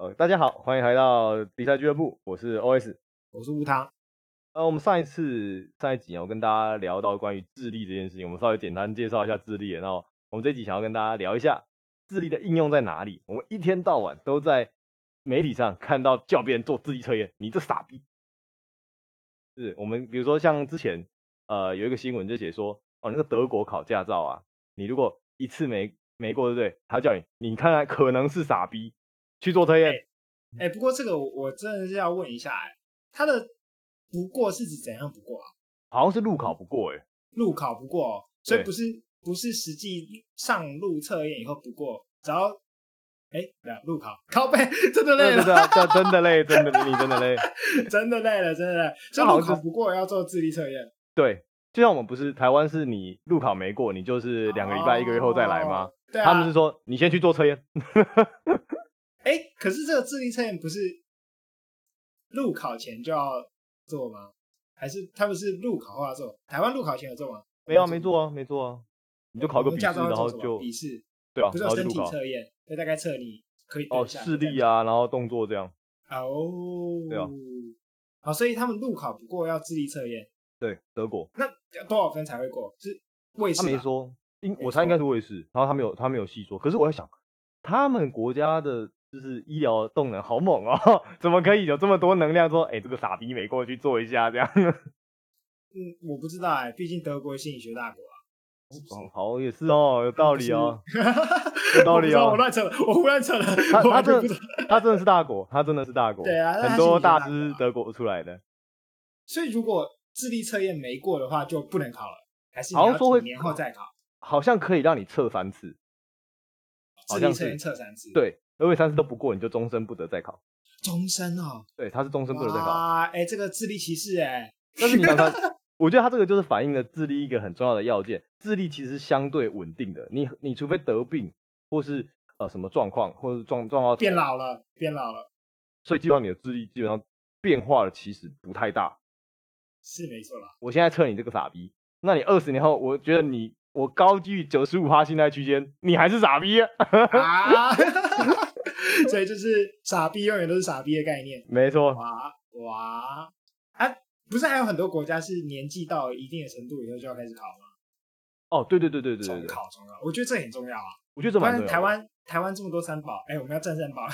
呃，大家好，欢迎来到比赛俱乐部，我是 OS，我是吴糖。呃，我们上一次上一集我跟大家聊到关于智力这件事情，我们稍微简单介绍一下智力，然后我们这一集想要跟大家聊一下智力的应用在哪里。我们一天到晚都在媒体上看到叫别人做智力测验，你这傻逼！是我们比如说像之前呃有一个新闻就写说，哦那个德国考驾照啊，你如果一次没没过，对不对？他叫你，你看看可能是傻逼。去做测验，哎、不过这个我我真的是要问一下、欸，哎，他的不过是指怎样不过啊？好像是路考不过、欸，哎，路考不过，所以不是不是实际上路测验以后不过，只要路考靠背真的累了，这真的累，真的你真的累，真的累了，真的累。所以路考不过要做智力测验，对，就像我们不是台湾是你路考没过，你就是两个礼拜、哦、一个月后再来吗？对啊、他们是说你先去做测验。哎、欸，可是这个智力测验不是路考前就要做吗？还是他们是路考后要做？台湾路考前有做吗？没有，没做啊，没做啊。你就考个笔试，然后就笔试，对啊，不是身体测验，就大概测你可以哦视力啊，然后动作这样。哦，对啊。好，所以他们路考不过要智力测验。对，德国。那要多少分才会过？是卫士？他没说，应我猜应该是卫士。然后他没有，他没有细说。可是我在想，他们国家的。就是医疗动能好猛哦，怎么可以有这么多能量？说，哎、欸，这个傻逼没过去做一下这样。嗯，我不知道哎，毕竟德国心理学大国啊。哦，好，也是哦，有道理哦，有道理哦。我乱扯了，我胡乱扯了。他他真的，他真的是大国，他真的是大国。对啊，很多大师德国出来的。所以如果智力测验没过的话，就不能考了，还是好像说会年后再考？好像可以让你测三次。智力测验测三次。对。如果三次都不过，你就终身不得再考。终身哦？对，他是终身不得再考。啊，哎，这个智力歧视哎。但是你想看，我觉得他这个就是反映了智力一个很重要的要件。智力其实是相对稳定的，你你除非得病，或是呃什么状况，或是状状况变老了，变老了。所以基本上你的智力基本上变化的其实不太大。是没错啦。我现在测你这个傻逼，那你二十年后，我觉得你我高居九十五趴信赖区间，你还是傻逼啊。啊 所以就是傻逼永远都是傻逼的概念，没错。哇哇啊！不是还有很多国家是年纪到一定的程度以后就要开始考吗？哦，对对对对对，重考重考，我觉得这很重要啊。我觉得这蛮重要。台湾台湾这么多三宝，哎、欸，我们要战三宝。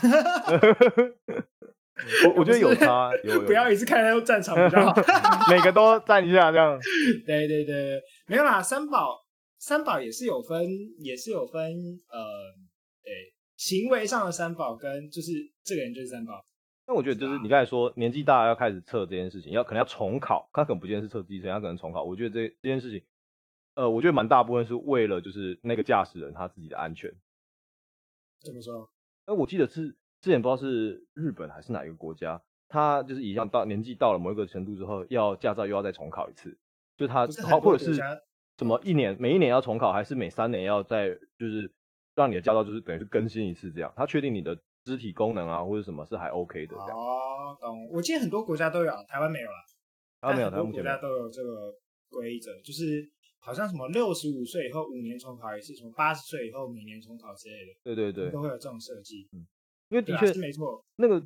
我我觉得有差，有。不要一直看到战场比较好，每个都站一下这样。对对对，没有啦，三宝三宝也是有分，也是有分，呃，对。行为上的三宝跟就是这个人就是三宝，那我觉得就是你刚才说年纪大要开始测这件事情，要可能要重考，他可能不见得是测机车，他可能重考。我觉得这这件事情，呃，我觉得蛮大部分是为了就是那个驾驶人他自己的安全。怎么说？那我记得是之前不知道是日本还是哪一个国家，他就是一样到年纪到了某一个程度之后，要驾照又要再重考一次，就他或者是什么一年每一年要重考，还是每三年要再就是。让你的驾照就是等于是更新一次这样，他确定你的肢体功能啊或者什么是还 OK 的这样。哦，懂。我记得很多国家都有，台湾没有啦。台湾没有，台湾国家都有这个规则，就是好像什么六十五岁以后五年重考一次，什么八十岁以后每年重考之类的。对对对，都会有这种设计。嗯，因为的确、啊、没错。那个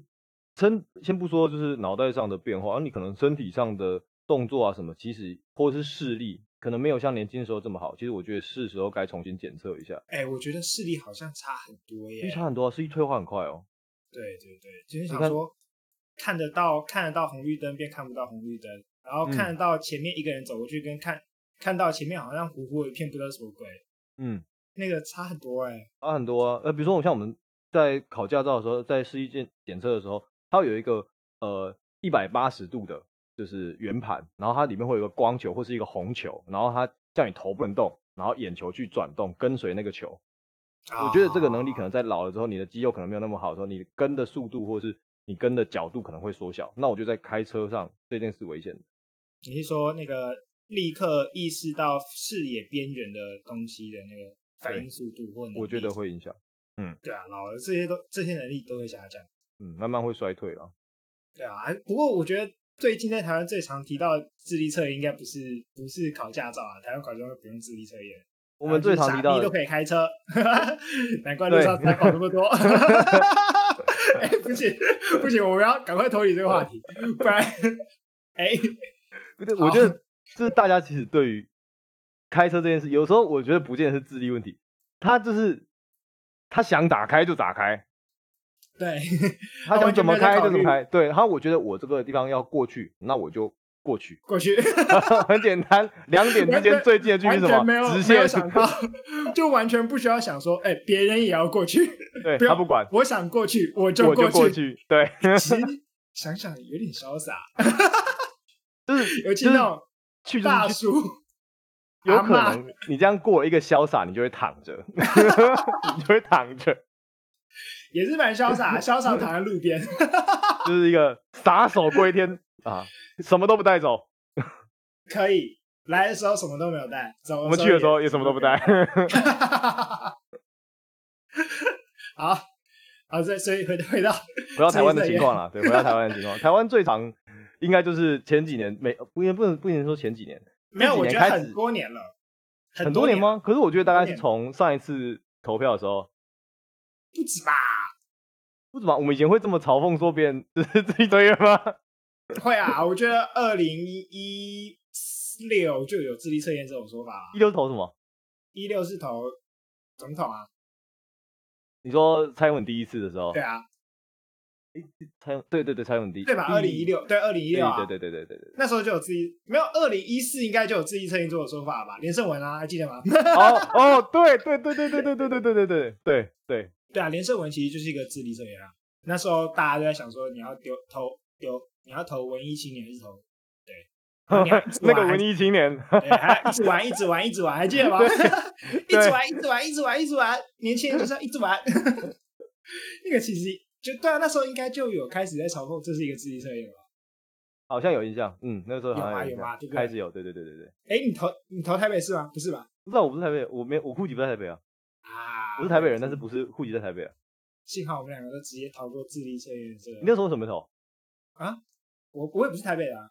身先不说就是脑袋上的变化，而你可能身体上的动作啊什么，其实或者是视力。可能没有像年轻时候这么好，其实我觉得是时候该重新检测一下。哎、欸，我觉得视力好像差很多耶，差很多，视力退化很快哦。对对对，就是想说看，看得到看得到红绿灯，便看不到红绿灯，然后看得到前面一个人走过去，跟看、嗯、看到前面好像糊糊一片，不知道什么鬼。嗯，那个差很多哎，差很多啊。呃，比如说我像我们在考驾照的时候，在视力检检测的时候，它有一个呃一百八十度的。就是圆盘，然后它里面会有一个光球或是一个红球，然后它叫你头不能动，然后眼球去转动，跟随那个球。Oh. 我觉得这个能力可能在老了之后，你的肌肉可能没有那么好的时候，你跟的速度或是你跟的角度可能会缩小。那我觉得在开车上这件事危险。你是说那个立刻意识到视野边缘的东西的那个反应速度或？我觉得会影响。嗯，对啊，老了这些都这些能力都会下降。嗯，慢慢会衰退了。对啊，不过我觉得。最近在台湾最常提到的智力测验，应该不是不是考驾照啊，台湾考驾照不用智力测验。我们最常提到的都可以开车，难怪路上才考那么多。哎、欸，不行不行，我们要赶快脱离这个话题，不然，哎、欸，不对，我觉得就是大家其实对于开车这件事，有时候我觉得不见得是智力问题，他就是他想打开就打开，对，他想怎么开就怎么开，对，然后我觉得我这个地方要过去，那我就。过去，过去，很简单。两点之间最近的距离是什么？没有直线。想到，就完全不需要想说，哎、欸，别人也要过去。对，他不管。我想过去，我就过去。我就过去。对，其 实想想有点潇洒，就是尤其那种去大叔，有可能你这样过一个潇洒，你就会躺着，你就会躺着，也是蛮潇洒，潇洒躺在路边，就是一个撒手过一天。啊，什么都不带走，可以来的时候什么都没有带，走。我们去的时候也什么都不带。好，好，所以所以回回到回到台湾的情况了，对，回到台湾的情况。台湾最长应该就是前几年，没不不能不能说前几年，没有，我觉得很多年了，很多年吗？可是我觉得大概是从上一次投票的时候，不止吧？不止吧？我们以前会这么嘲讽说别人就是自己作业吗？会啊，我觉得二零一六就有智力测验这种说法。一六投什么？一六是投总统啊。你说蔡英文第一次的时候？对啊。哎，蔡英对对对，蔡英文第一对吧？二零一六对二零一六啊，对对对对对对。那时候就有智力，没有二零一四应该就有智力测验做的说法吧？连胜文啊，还记得吗？哦哦，对对对对对对对对对对对对对对啊！连胜文其实就是一个智力测验啊。那时候大家都在想说，你要丢投丢。你要投文艺青年还是投？对，那个文艺青年，一直玩，一直玩，一直玩，还记得吗？一直玩，一直玩，一直玩，一直玩，年轻人就是要一直玩。那个其实就对啊，那时候应该就有开始在嘲讽，这是一个智力测验吧？好像有印象，嗯，那个时候好像有吗？开始有，对对对对对。哎，你投你投台北市吗？不是吧？不知道，我不是台北，我没我户籍不在台北啊。啊，我是台北人，但是不是户籍在台北啊。幸好我们两个都直接逃过智力测验这个。你那时候什么投？啊？我我也不是台北的，啊，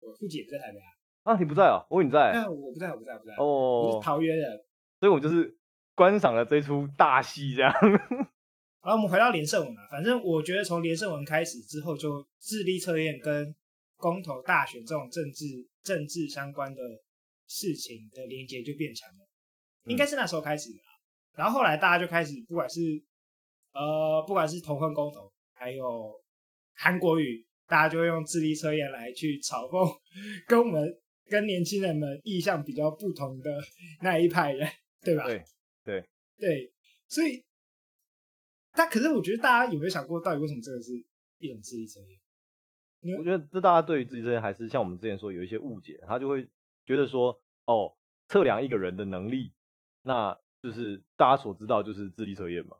我户籍也不在台北啊。啊，你不在啊？我以为你在。那我不在，我不在，我不在。哦，我是桃园人，所以我就是观赏了这出大戏，这样。好，我们回到连胜文啊，反正我觉得从连胜文开始之后，就智力测验跟公投大选这种政治政治相关的事情的连接就变强了，应该是那时候开始的。然后后来大家就开始，不管是呃，不管是同婚公投，还有韩国语。大家就会用智力测验来去嘲讽跟我们跟年轻人们意向比较不同的那一派人，对吧？对对对，所以，但可是我觉得大家有没有想过，到底为什么这个是一种智力测验？我觉得这大家对于智力测验还是像我们之前说有一些误解，他就会觉得说，哦，测量一个人的能力，那就是大家所知道就是智力测验嘛。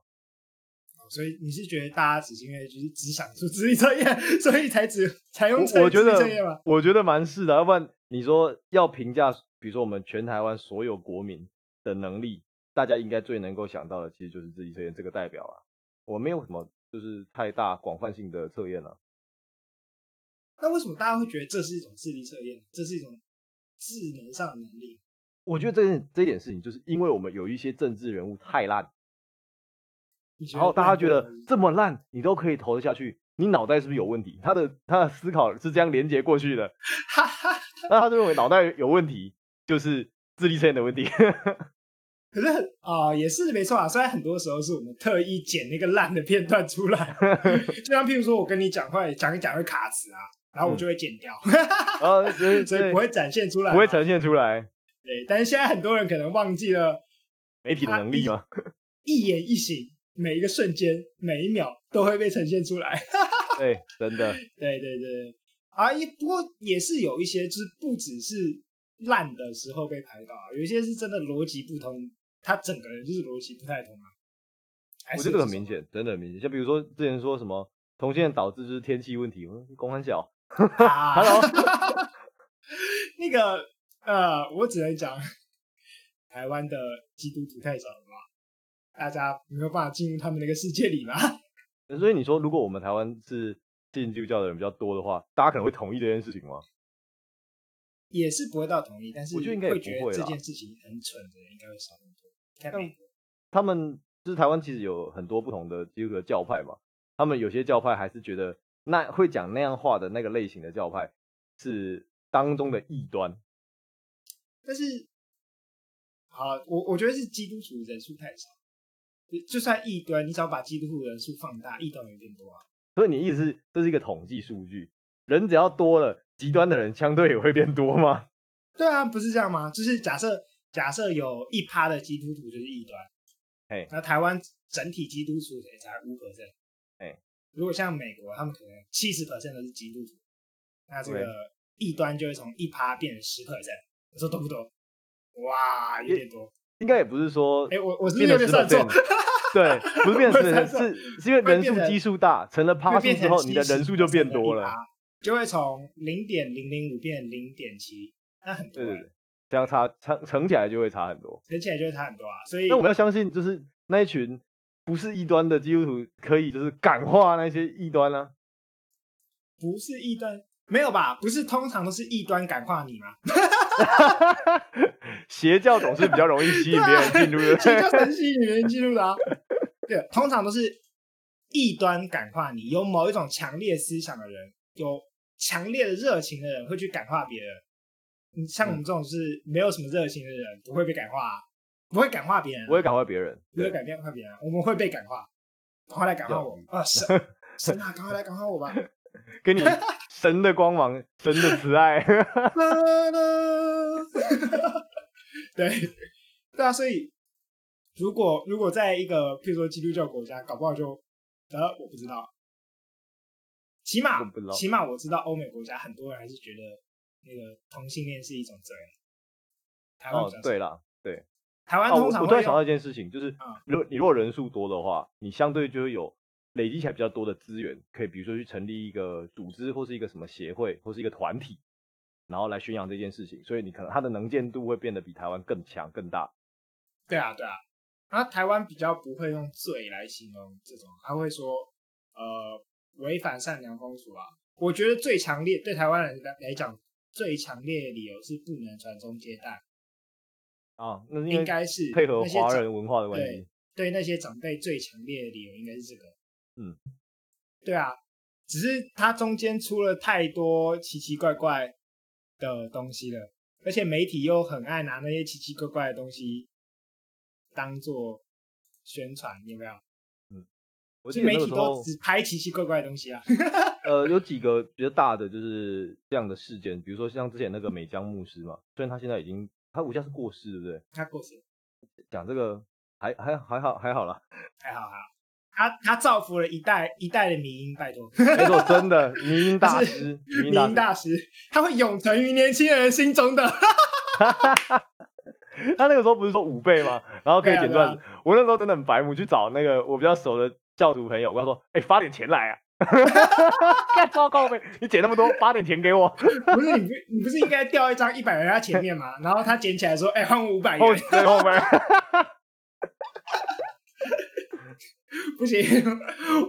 所以你是觉得大家只是因为就是只想出智力测验，所以才只采用？我觉得我觉得蛮是的，要不然你说要评价，比如说我们全台湾所有国民的能力，大家应该最能够想到的，其实就是智力测验这个代表啊。我没有什么就是太大广泛性的测验了。那为什么大家会觉得这是一种智力测验？这是一种智能上的能力？我觉得这件这点事情，就是因为我们有一些政治人物太烂。然后大家觉得这么烂，你都可以投得下去，你脑袋是不是有问题？他的他的思考是这样连接过去的，那他就认为脑袋有问题，就是智力测验的问题。可是啊、呃，也是没错啊。虽然很多时候是我们特意剪那个烂的片段出来，就像譬如说我跟你讲话讲一讲会卡词啊，然后我就会剪掉，嗯、所以不会展现出来，不会呈现出来。对，但是现在很多人可能忘记了媒体的能力吗？一言一行。每一个瞬间，每一秒都会被呈现出来。对，真的。对对对，啊，也不过也是有一些，就是不只是烂的时候被拍到啊，有一些是真的逻辑不通，他整个人就是逻辑不太通啊。我这个很明显，真的很明显。像比如说之前说什么同性恋导致就是天气问题，公安小。啊、Hello，那个呃，我只能讲台湾的基督徒太少了吧。大家没有办法进入他们那个世界里吗？所以你说，如果我们台湾是信基督教的人比较多的话，大家可能会同意这件事情吗？也是不会到同意，但是我觉得应该也不会。这件事情很蠢的人应该会少很多。他们就是台湾，其实有很多不同的基督教教派嘛，他们有些教派还是觉得那会讲那样话的那个类型的教派是当中的异端。但是，好，我我觉得是基督徒人数太少，就算异端，你只要把基督徒人数放大，异端也变多啊。所以你意思是这是一个统计数据，人只要多了，极端的人相对也会变多吗？对啊，不是这样吗？就是假设假设有一趴的基督徒就是异端，哎，那台湾整体基督徒也才五 percent，哎，如果像美国，他们可能七十 percent 都是基督徒，那这个异端就会从一趴变成十 percent，你说多不多？哇，有点多，应该也不是说，哎，我我是不是有点算错？对，不是变 成是是是因为人数基数大，成了趴数之后，你的人数就变多了，就会从零点零零五变零点七，那很多，对对对，这样差乘乘起来就会差很多，乘起来就会差很多啊。所以那我们要相信，就是那一群不是异端的基督徒，可以就是感化那些异端呢？不是异端，没有吧？不是通常都是异端感化你吗？邪教总是比较容易吸引别人进入的，邪教很吸引别人进入的啊。对，通常都是异端感化你，有某一种强烈思想的人，有强烈的热情的人会去感化别人。你像我们这种是没有什么热情的人，不会被感化，不会感化别人，不会感化别人，不会改变化别人，我们会被感化，赶快来感化我们啊！神神啊，赶快来感化我吧！给你神的光芒，神的慈爱。对，对啊，所以如果如果在一个譬如说基督教国家，搞不好就呃，我不知道，起码起码我知道欧美国家很多人还是觉得那个同性恋是一种罪。台湾、哦、对了，对，台湾通常、哦、我突然想到一件事情，就是如果你如果人数多的话，你相对就会有。累积起来比较多的资源，可以比如说去成立一个组织，或是一个什么协会，或是一个团体，然后来宣扬这件事情。所以你可能它的能见度会变得比台湾更强更大。对啊，对啊。那台湾比较不会用罪来形容这种，他会说呃违反善良风俗啊。我觉得最强烈对台湾人来来讲，最强烈的理由是不能传宗接代啊。那应该是配合华人文化的问题。对，对那些长辈最强烈的理由应该是这个。嗯，对啊，只是它中间出了太多奇奇怪怪的东西了，而且媒体又很爱拿那些奇奇怪怪的东西当做宣传，有没有？嗯，我记得媒体都只拍奇奇怪怪的东西啊。呃，有几个比较大的就是这样的事件，比如说像之前那个美江牧师嘛，虽然他现在已经他好像是过世，对不对？他过世。讲这个还还还好还好啦，还好还好。他他造福了一代一代的民音，拜托，没错，真的民音大师，民音大师，他会永存于年轻人心中的。他那个时候不是说五倍吗？然后可以点断。我那时候真的很白目，去找那个我比较熟的教徒朋友，我跟他说：“哎、欸，发点钱来啊！”太糟糕了，你捡那么多，发点钱给我。不是你不你不是应该掉一张一百元在前面吗？然后他捡起来说：“哎、欸，换我五百元。”后面。不行，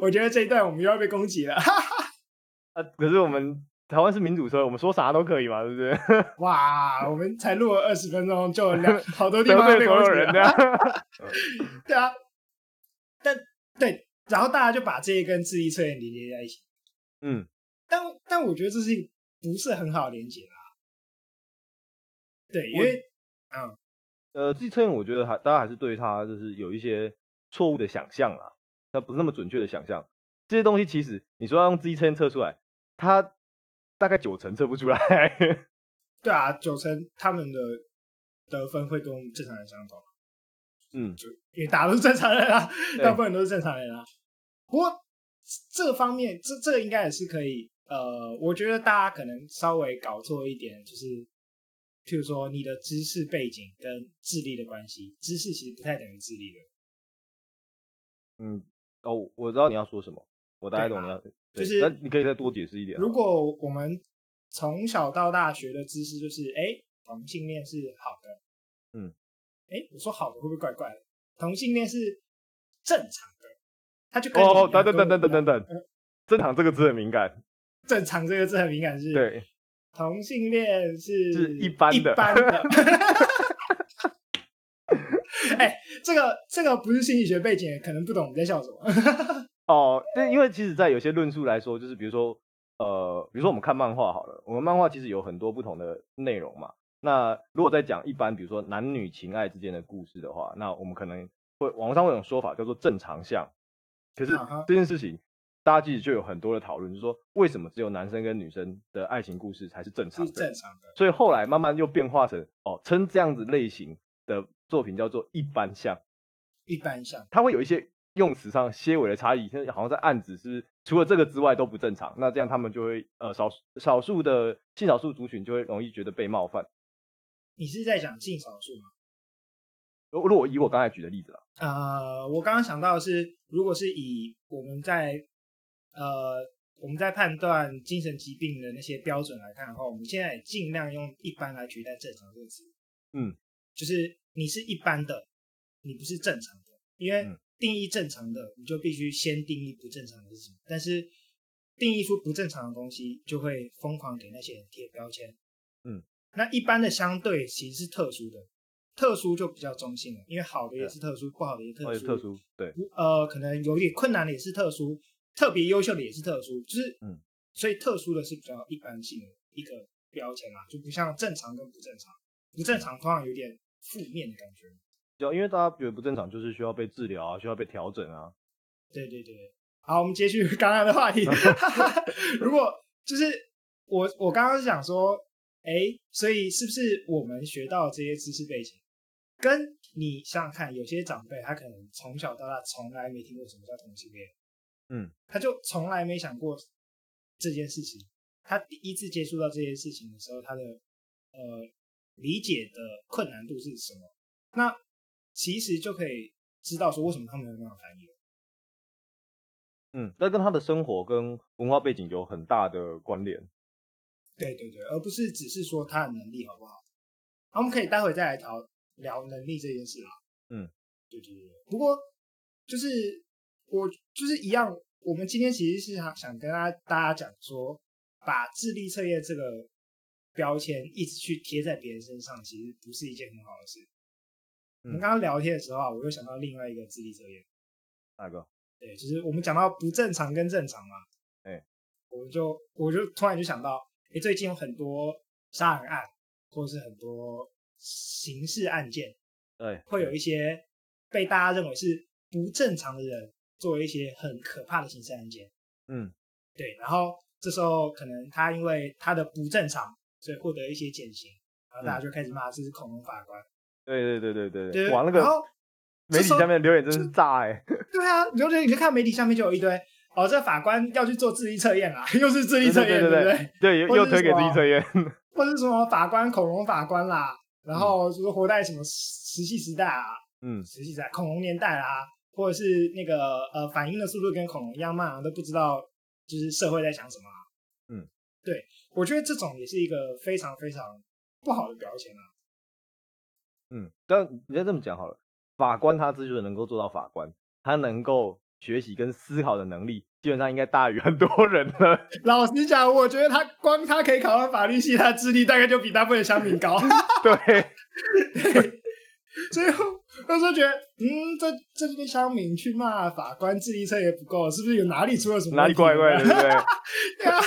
我觉得这一段我们又要被攻击了。啊，可是我们台湾是民主社会，我们说啥都可以嘛，对不对？哇，我们才录了二十分钟，就两好多地方被攻击了。对啊，但对，然后大家就把这一根智力测验连接在一起。嗯，但但我觉得这是不是很好连接啊。对，因为嗯，呃，智力测验我觉得还大家还是对它就是有一些错误的想象啦。那不是那么准确的想象，这些东西其实你说要用自己测测出来，它大概九成测不出来。对啊，九成他们的得分会跟正常人相同。嗯，就因为大家都是正常人啊，大部分都是正常人啊。不过这个方面，这这个应该也是可以。呃，我觉得大家可能稍微搞错一点，就是譬如说你的知识背景跟智力的关系，知识其实不太等于智力的。嗯。哦，我知道你要说什么，我大概懂你要，就是那你可以再多解释一点。如果我们从小到大学的知识就是，哎，同性恋是好的，嗯，哎，我说好的会不会怪怪的？同性恋是正常的，他就哦，等等等等等等等，正常这个字很敏感，正常这个字很敏感是，对，同性恋是是一般的，一般的。哎，这个这个不是心理学背景，可能不懂你在笑什么。哦，对，因为其实，在有些论述来说，就是比如说，呃，比如说我们看漫画好了，我们漫画其实有很多不同的内容嘛。那如果在讲一般，比如说男女情爱之间的故事的话，那我们可能会网上会有种说法叫做正常向。可是这件事情，大家其实就有很多的讨论，就是说为什么只有男生跟女生的爱情故事才是正常的？是正常的。所以后来慢慢又变化成哦，称这样子类型的作品叫做一般像。一般像，它会有一些用词上些微的差异，现在好像在暗指是除了这个之外都不正常。那这样他们就会呃少少数的性少数族群就会容易觉得被冒犯。你是在讲性少数吗？如如果以我刚才举的例子啊，呃，我刚刚想到的是，如果是以我们在呃我们在判断精神疾病的那些标准来看的话，我们现在也尽量用一般来取代正常这个词。嗯，就是你是一般的，你不是正常的，因为定义正常的，你就必须先定义不正常的是什么。但是定义出不正常的东西，就会疯狂给那些人贴标签。嗯。那一般的相对其实是特殊的，特殊就比较中性了，因为好的也是特殊，不好的也特殊。特殊，对。呃，可能有一点困难的也是特殊，特别优秀的也是特殊，就是，嗯，所以特殊的是比较一般性的一个标签嘛，就不像正常跟不正常，不正常通常有点负面的感觉。就因为大家觉得不正常，就是需要被治疗啊，需要被调整啊。对对对，好，我们接续刚刚的话题。如果就是我，我刚刚是想说。哎，所以是不是我们学到这些知识背景，跟你想想看，有些长辈他可能从小到大从来没听过什么叫同性恋，嗯，他就从来没想过这件事情。他第一次接触到这件事情的时候，他的呃理解的困难度是什么？那其实就可以知道说为什么他们没有办法翻译。嗯，那跟他的生活跟文化背景有很大的关联。对对对，而不是只是说他的能力好不好？那我们可以待会再来聊聊能力这件事啊。嗯，对对对。不过就是我就是一样，我们今天其实是想想跟大家大家讲说，把智力测验这个标签一直去贴在别人身上，其实不是一件很好的事。嗯、我们刚刚聊天的时候啊，我又想到另外一个智力测验。哪个？对，就是我们讲到不正常跟正常嘛。哎，我就我就突然就想到。哎，最近有很多杀人案，或是很多刑事案件，对，会有一些被大家认为是不正常的人，做一些很可怕的刑事案件。嗯，对。然后这时候可能他因为他的不正常，所以获得一些减刑，然后大家就开始骂这是恐龙法官。对对对对对对，哇，那个媒体下面留言真是炸哎。对啊，你就你就看媒体下面就有一堆。哦，这法官要去做智力测验啦，又是智力测验，对，对，对，对不对？对，又推给智力测验，或者什么法官恐龙法官啦，然后就是活在什么石器时代啊，嗯，石器时代恐龙年代啦，或者是那个呃反应的速度跟恐龙一样慢，啊都不知道就是社会在想什么。嗯，对，我觉得这种也是一个非常非常不好的标签啊。嗯，但你要这么讲好了，法官他之所以能够做到法官，他能够。学习跟思考的能力基本上应该大于很多人了。老实讲，我觉得他光他可以考上法律系，他的智力大概就比大部分乡民高。对，对，所以我就觉得，嗯，这这边乡民去骂法官智力测也不够，是不是有哪里出了什么？哪里怪怪的，对不对？对啊，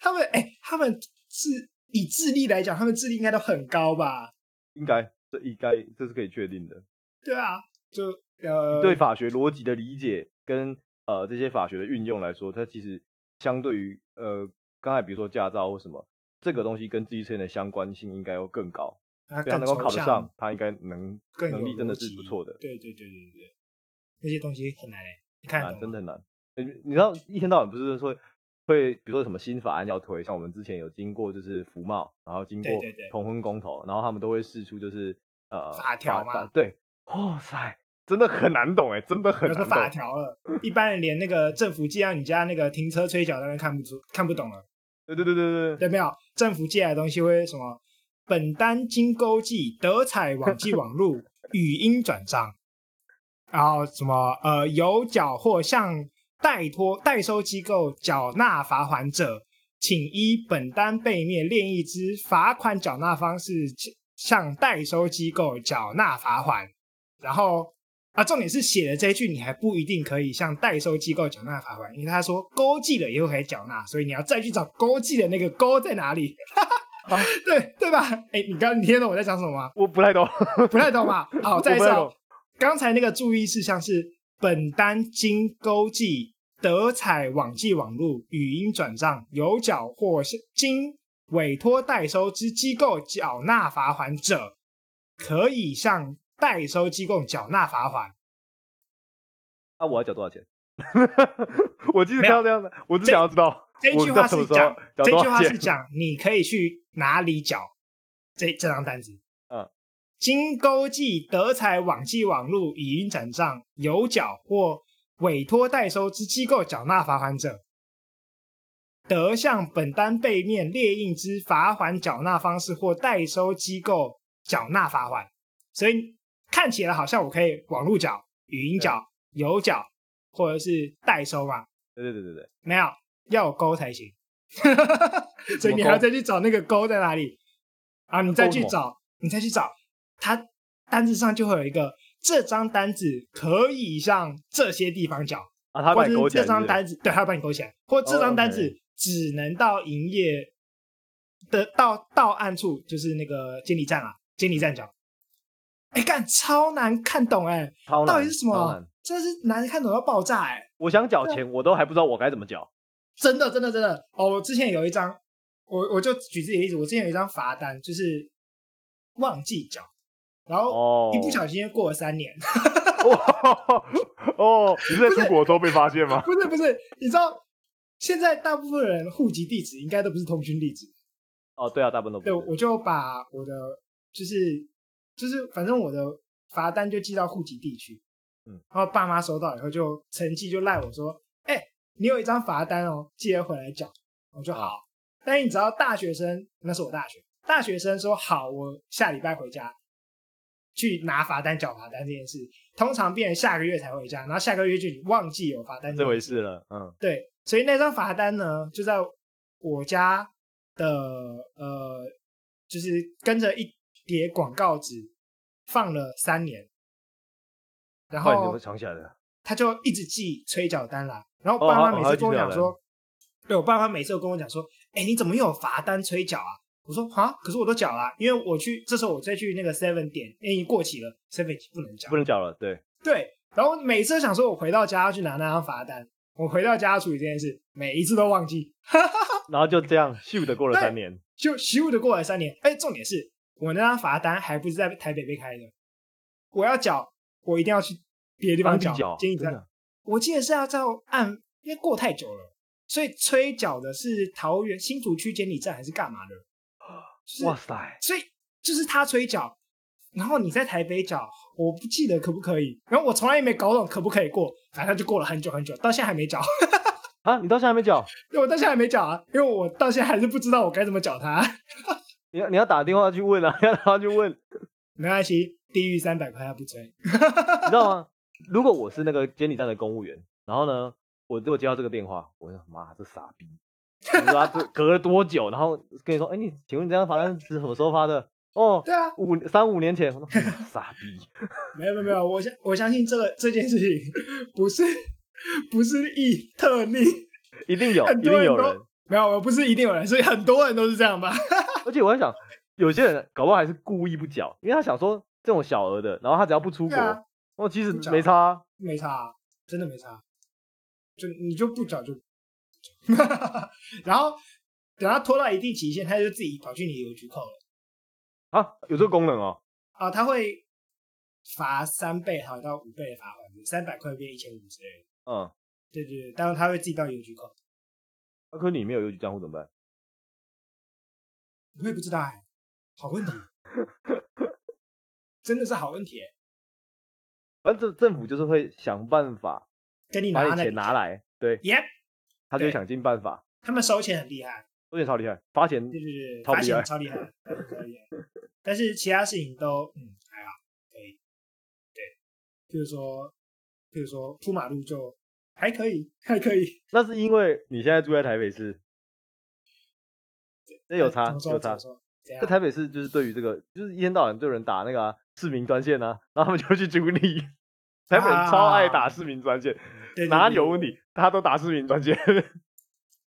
他们哎、欸，他们是以智力来讲，他们智力应该都很高吧？应该，这应该这是可以确定的。对啊，就呃，对法学逻辑的理解。跟呃这些法学的运用来说，它其实相对于呃刚才比如说驾照或什么这个东西跟智力测验的相关性应该要更高，他能够考得上，他应该能能力真的是不错的。对对对对对，那些东西很难，你看难，真的很难。你知道一天到晚不是说会比如说什么新法案要推，像我们之前有经过就是服贸，然后经过同婚公投，然后他们都会释出就是呃法条嘛，对，哇塞。真的很难懂哎，真的很难懂。有法条了，一般人连那个政府寄到你家那个停车催缴都看不出、看不懂了。对对对对对，对没有？政府寄来的东西会什么？本单经勾记德彩网际网路 语音转账，然后什么呃有缴或向代托代收机构缴纳罚款者，请依本单背面另一之罚款缴纳方式向代收机构缴纳罚款，然后。啊，重点是写的这一句，你还不一定可以向代收机构缴纳罚款，因为他说勾记了以后可以缴纳，所以你要再去找勾记的那个勾在哪里。啊、对对吧？哎，你刚你听懂我在讲什么吗？我不太懂，不太懂嘛。好，再一次，刚才那个注意事项是本单经勾记德彩网际网络语音转账有缴或经委托代收之机构缴纳罚款者，可以向。代收机构缴纳罚款，那、啊、我要缴多少钱？我记得这样这样的，我只想要知道。这句话是讲，这句话是讲，你可以去哪里缴这这张单子？嗯，经勾记德彩网际网络语音转账有缴或委托代收之机构缴纳罚款者，得向本单背面列印之罚款缴纳方式或代收机构缴纳罚款。所以。看起来好像我可以网络缴、语音缴、有缴，或者是代收嘛？对对对对对，没有要有勾才行，所以你还要再去找那个勾在哪里啊？你再去找，你再去找，它单子上就会有一个这张单子可以向这些地方缴啊，他把你勾这张单子对，他把你勾起来，或这张单子只能到营业的到到案处，就是那个监理站啊，监理站缴。哎，干超难看懂哎，到底是什么？真的是难看懂要爆炸哎！我想缴钱，我都还不知道我该怎么缴。真的，真的，真的哦！我之前有一张，我我就举自己的例子，我之前有一张罚单，就是忘记缴，然后一不小心过了三年。哦，哦，你是在出国的时候被发现吗？不是不是，你知道现在大部分人户籍地址应该都不是通讯地址。哦，对啊，大部分都不是。对，我就把我的就是。就是反正我的罚单就寄到户籍地区，嗯，然后爸妈收到以后就成绩就赖我说，哎、欸，你有一张罚单哦，记得回来缴。我说好，但是你知道大学生，那是我大学大学生说好，我下礼拜回家去拿罚单缴罚单这件事，通常变成下个月才回家，然后下个月就你忘记有罚单这回事了，嗯，对，所以那张罚单呢就在我家的呃，就是跟着一。叠广告纸放了三年，然后藏起来的，他就一直寄催缴单来，然后爸妈每次跟我讲说，哦、对我爸妈每次都跟我讲说，哎，你怎么又有罚单催缴啊？我说啊，可是我都缴了，因为我去这时候我再去那个 Seven 点，因为过期了，Seven 不能缴，不能缴了，对对，然后每次都想说我回到家要去拿那张罚单，我回到家要处理这件事，每一次都忘记，然后就这样咻的过了三年，就咻的过了三年，哎，重点是。我那张罚单还不是在台北被开的，我要缴，我一定要去别的地方缴。监理站，我记得是要在按，因为过太久了，所以催缴的是桃园新竹区监理站还是干嘛的？就是、哇塞！所以就是他催缴，然后你在台北缴，我不记得可不可以。然后我从来也没搞懂可不可以过，反正就过了很久很久，到现在还没缴。啊，你到现在还没缴？对，我到现在还没缴啊，因为我到现在还是不知道我该怎么缴他。你要你要打电话去问啊，你 要打电话去问，没关系，地狱三百块他不追，你知道吗？如果我是那个监理站的公务员，然后呢，我如果接到这个电话，我说妈，这傻逼，你说他隔了多久？然后跟你说，哎、欸，你请问你这张罚单是什么时候发的？哦，对啊，五三五年前。傻逼，没有没有没有，我相我相信这个这件事情不是不是一特例，一定有，一定有人。没有，我不是一定有人，所以很多人都是这样吧。而且我在想，有些人搞不好还是故意不缴，因为他想说这种小额的，然后他只要不出国，哦、啊，其实没差、啊，没差、啊，真的没差。就你就不缴就，然后等他拖到一定期限，他就自己跑去你邮局扣了。啊，有这个功能哦。啊，他会罚三倍，好到五倍的罚款，三百块变一千五之类的。嗯，对对对，当然他会自己到邮局扣。那、啊、可是你没有邮局账户怎么办？我也不知道哎、欸，好问题，真的是好问题。反正政府就是会想办法跟你拿钱拿来，对，Yep，他就会想尽办法。他们收钱很厉害，收钱超厉害，发钱对对对，发钱超厉害，超厉害。但是其他事情都嗯还好，可以。对，譬如说，譬如说铺马路就。还可以，还可以。那是因为你现在住在台北市，那有差，有差。在台北市就是对于这个，就是一天到晚就有人打那个、啊、市民专线啊，然后他们就去 处理。台北人超爱打市民专线，哪里有问题他都打市民专线。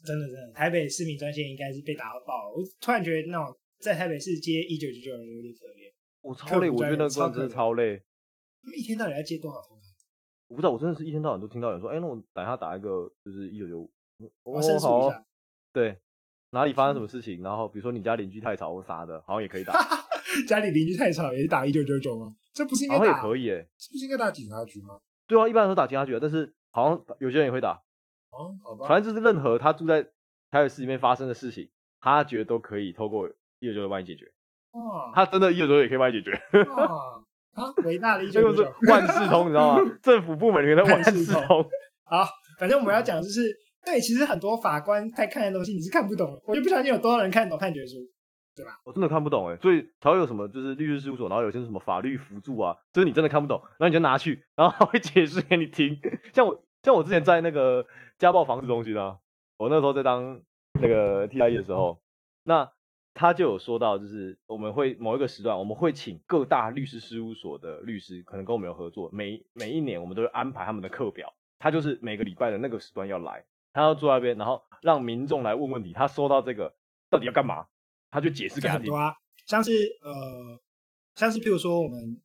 真的真的，台北市民专线应该是被打到爆了。我突然觉得那种在台北市接一九九九的人有点可怜。我超累，我觉得那个真的超累。他们一天到底要接多少通？我不知道，我真的是一天到晚都听到有人说，哎、欸，那我等下打一个就是一九九五。我申诉一下。对，哪里发生什么事情？然后比如说你家邻居太吵或啥的，好像也可以打。家里邻居太吵也是打一九九九吗？这不是应该打？好像也可以诶。这不是应该打警察局吗？对啊，一般都打警察局啊，但是好像有些人也会打。哦，好吧。反正就是任何他住在台北市里面发生的事情，他觉得都可以透过一九九九帮你解决。哦。他真的一九九九也可以帮你解决。哦。啊，伟大的一九九九。万事通，你知道吗？政府部门里面的万事通。好，反正我们要讲就是，对，其实很多法官在看的东西你是看不懂的，我就不相信有多少人看懂判决书。对吧？我真的看不懂哎，所以才会有什么就是律师事务所，然后有些什么法律辅助啊，就是你真的看不懂，然后你就拿去，然后他会解释给你听。像我像我之前在那个家暴防治中心啊，我那时候在当那个 TIE 的时候，那他就有说到，就是我们会某一个时段，我们会请各大律师事务所的律师，可能跟我们有合作，每每一年我们都会安排他们的课表，他就是每个礼拜的那个时段要来，他要坐在那边，然后让民众来问问题，他收到这个到底要干嘛？他就解释给他听。很多啊，像是呃，像是譬如说我们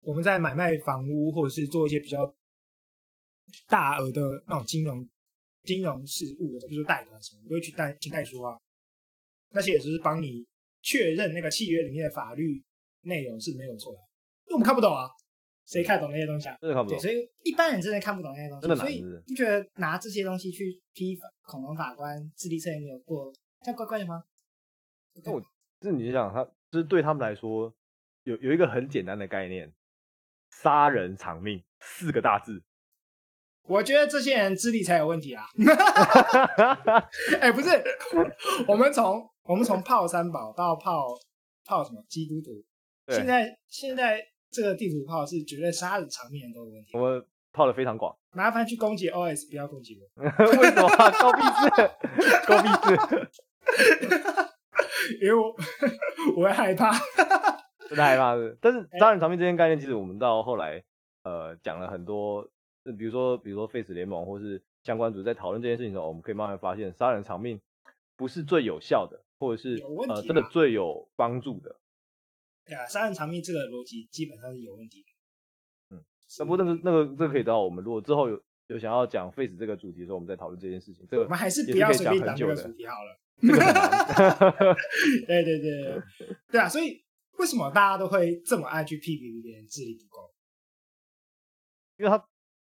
我们在买卖房屋，或者是做一些比较大额的那种金融金融事务的，比如说贷款什么，都会去贷请贷书啊。那些也就是帮你确认那个契约里面的法律内容是没有错的，因为我们看不懂啊，谁看懂那些东西啊？真的看不懂。对，所以一般人真的看不懂那些东西。所以你觉得拿这些东西去批恐龙法官智力测验没有过，这样怪怪的吗？那我就是你想，他就是对他们来说，有有一个很简单的概念，杀人偿命四个大字。我觉得这些人智力才有问题啊！哎、欸，不是，我们从我们从泡三宝到泡泡什么基督徒，现在现在这个地图炮是绝对杀人偿命都有问题。我们泡的非常广，麻烦去攻击 OS，不要攻击我。为什么？高逼智，高逼智。因为我我会害怕，真的害怕是。但是杀人偿命这件概念，其实我们到后来，呃，讲了很多，比如说比如说 Face 联盟或是相关组在讨论这件事情的时候，我们可以慢慢发现，杀人偿命不是最有效的，或者是呃真的最有帮助的。对啊，杀人偿命这个逻辑基本上是有问题的。嗯，那不过那个那个这个可以等到我们如果之后有有想要讲 Face 这个主题的时候，我们再讨论这件事情。这个我们还是不要随便讲这个主题好了。这个很难 对对对对啊！所以为什么大家都会这么爱去批评别人智力不够？因为他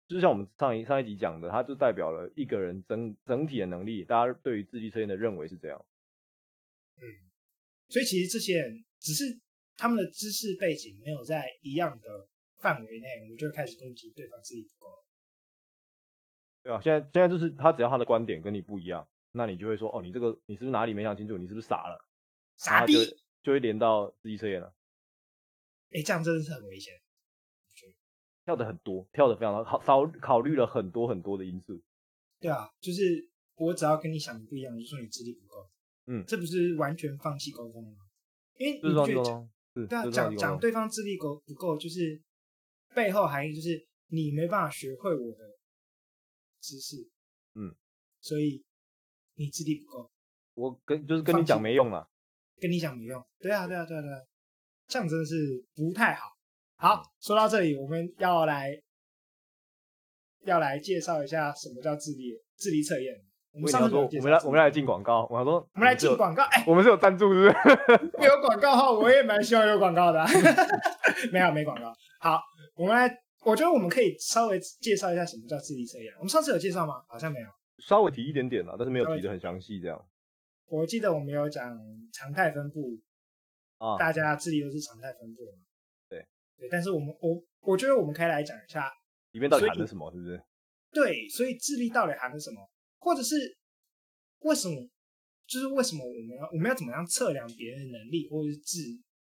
就是像我们上一上一集讲的，他就代表了一个人整整体的能力。大家对于智力测验的认为是这样。嗯，所以其实这些人只是他们的知识背景没有在一样的范围内，我们就开始攻击对方智力不够。对啊，现在现在就是他只要他的观点跟你不一样。那你就会说，哦，你这个你是不是哪里没想清楚？你是不是傻了？傻逼就，会连到自己测验了。哎、欸，这样真的是很危险。跳的很多，跳的非常多，考考考虑了很多很多的因素。对啊，就是我只要跟你想的不一样，就说你智力不够。嗯，这不是完全放弃沟通吗？因为你觉得讲，对啊，讲讲对方智力够不够，就是背后含义就是你没办法学会我的知识。嗯，所以。你智力不够，我跟就是跟你讲没用了，跟你讲没用，对啊对啊对啊对啊，这样真的是不太好。好，说到这里，我们要来要来介绍一下什么叫智力智力测验。我们上次我们来我们来进广告，我说我们来进广告，哎，我们是有赞助是不是？没有广告哈，我也蛮希望有广告的。没有没广告。好，我们来，我觉得我们可以稍微介绍一下什么叫智力测验。我们上次有介绍吗？好像没有。稍微提一点点啦，但是没有提的很详细这样。我记得我们有讲常态分布啊，大家智力都是常态分布嘛。对对，但是我们我我觉得我们可以来讲一下里面到底含了什么，是不是？对，所以智力到底含了什么，或者是为什么，就是为什么我们要我们要怎么样测量别人的能力或者是知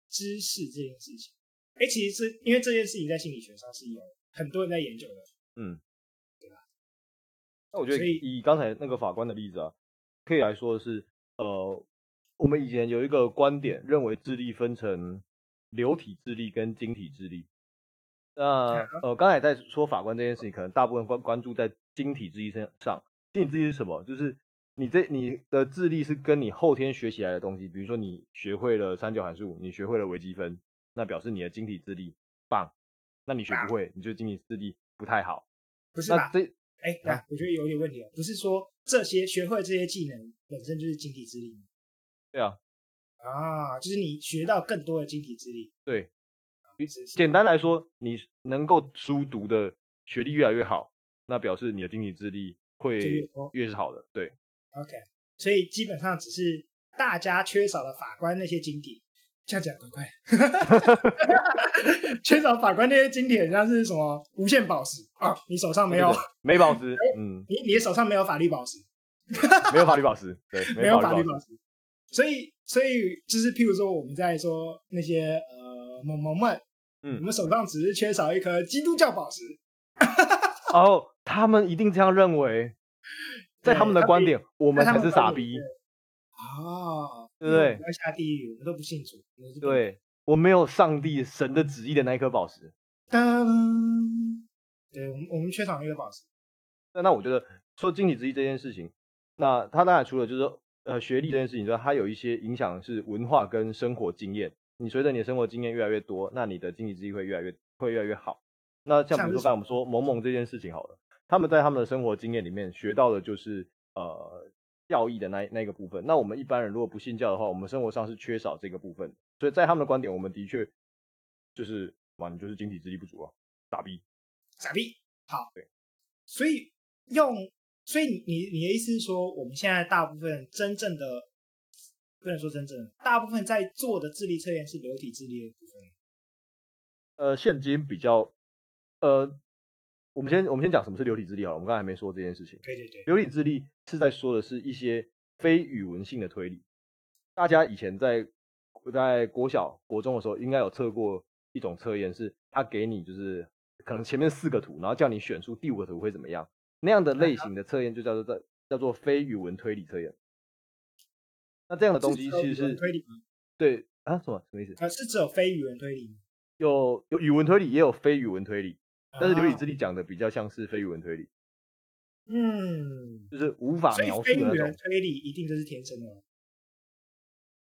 知识这件事情？哎，其实是因为这件事情在心理学上是有很多人在研究的，嗯。那我觉得以刚才那个法官的例子啊，可以来说的是，呃，我们以前有一个观点，认为智力分成流体智力跟晶体智力。那呃，刚才在说法官这件事情，可能大部分关关注在晶体智力身上。晶体智力是什么？就是你这你的智力是跟你后天学起来的东西，比如说你学会了三角函数，你学会了微积分，那表示你的晶体智力棒。那你学不会，你就晶体智力不太好。不是那？这哎，啊、我觉得有点问题哦。不是说这些学会这些技能本身就是晶体智力吗？对啊。啊，就是你学到更多的晶体智力。对。简单来说，你能够书读的学历越来越好，那表示你的晶体智力会越是好的。对。OK，所以基本上只是大家缺少了法官那些晶体。这样讲怪怪，缺少法官那些晶体，很像是什么无限宝石啊？你手上没有？没宝石。嗯，你你的手上没有法律宝石？没有法律宝石，对，没有法律宝石。所以，所以就是譬如说，我们在说那些呃萌萌们，嗯，我们手上只是缺少一颗基督教宝石。哦，他们一定这样认为，在他们的观点，我们才是傻逼。啊。对不对？要下地狱，我们都不信主。对，我没有上帝神的旨意的那一颗宝石。当，对，我们我们缺少那颗宝石。那那我觉得说经济之一这件事情，那他当然除了就是说呃学历这件事情之外，它有一些影响是文化跟生活经验。你随着你的生活经验越来越多，那你的经济之一会越来越会越来越好。那像比如说刚才我们说萌萌这件事情好了，他们在他们的生活经验里面学到的就是呃。教义的那那个部分，那我们一般人如果不信教的话，我们生活上是缺少这个部分，所以在他们的观点，我们的确就是哇，你就是晶体智力不足啊，傻逼，傻逼。好，对，所以用，所以你你的意思是说，我们现在大部分真正的不能说真正的，大部分在做的智力测验是流体智力的部分。呃，现今比较，呃。我们先我们先讲什么是流体智力好了，我们刚才还没说这件事情。对对对，流体智力是在说的是一些非语文性的推理。大家以前在在国小、国中的时候，应该有测过一种测验，是他给你就是可能前面四个图，然后叫你选出第五个图会怎么样。那样的类型的测验就叫做在叫做非语文推理测验。那这样的东西其实是推理吗？对啊，什么什么意思？啊，是只有非语文推理？有有语文推理，也有非语文推理。但是流体智力讲的比较像是非语文推理，嗯，就是无法描述的那种。非语文推理一定就是天生的。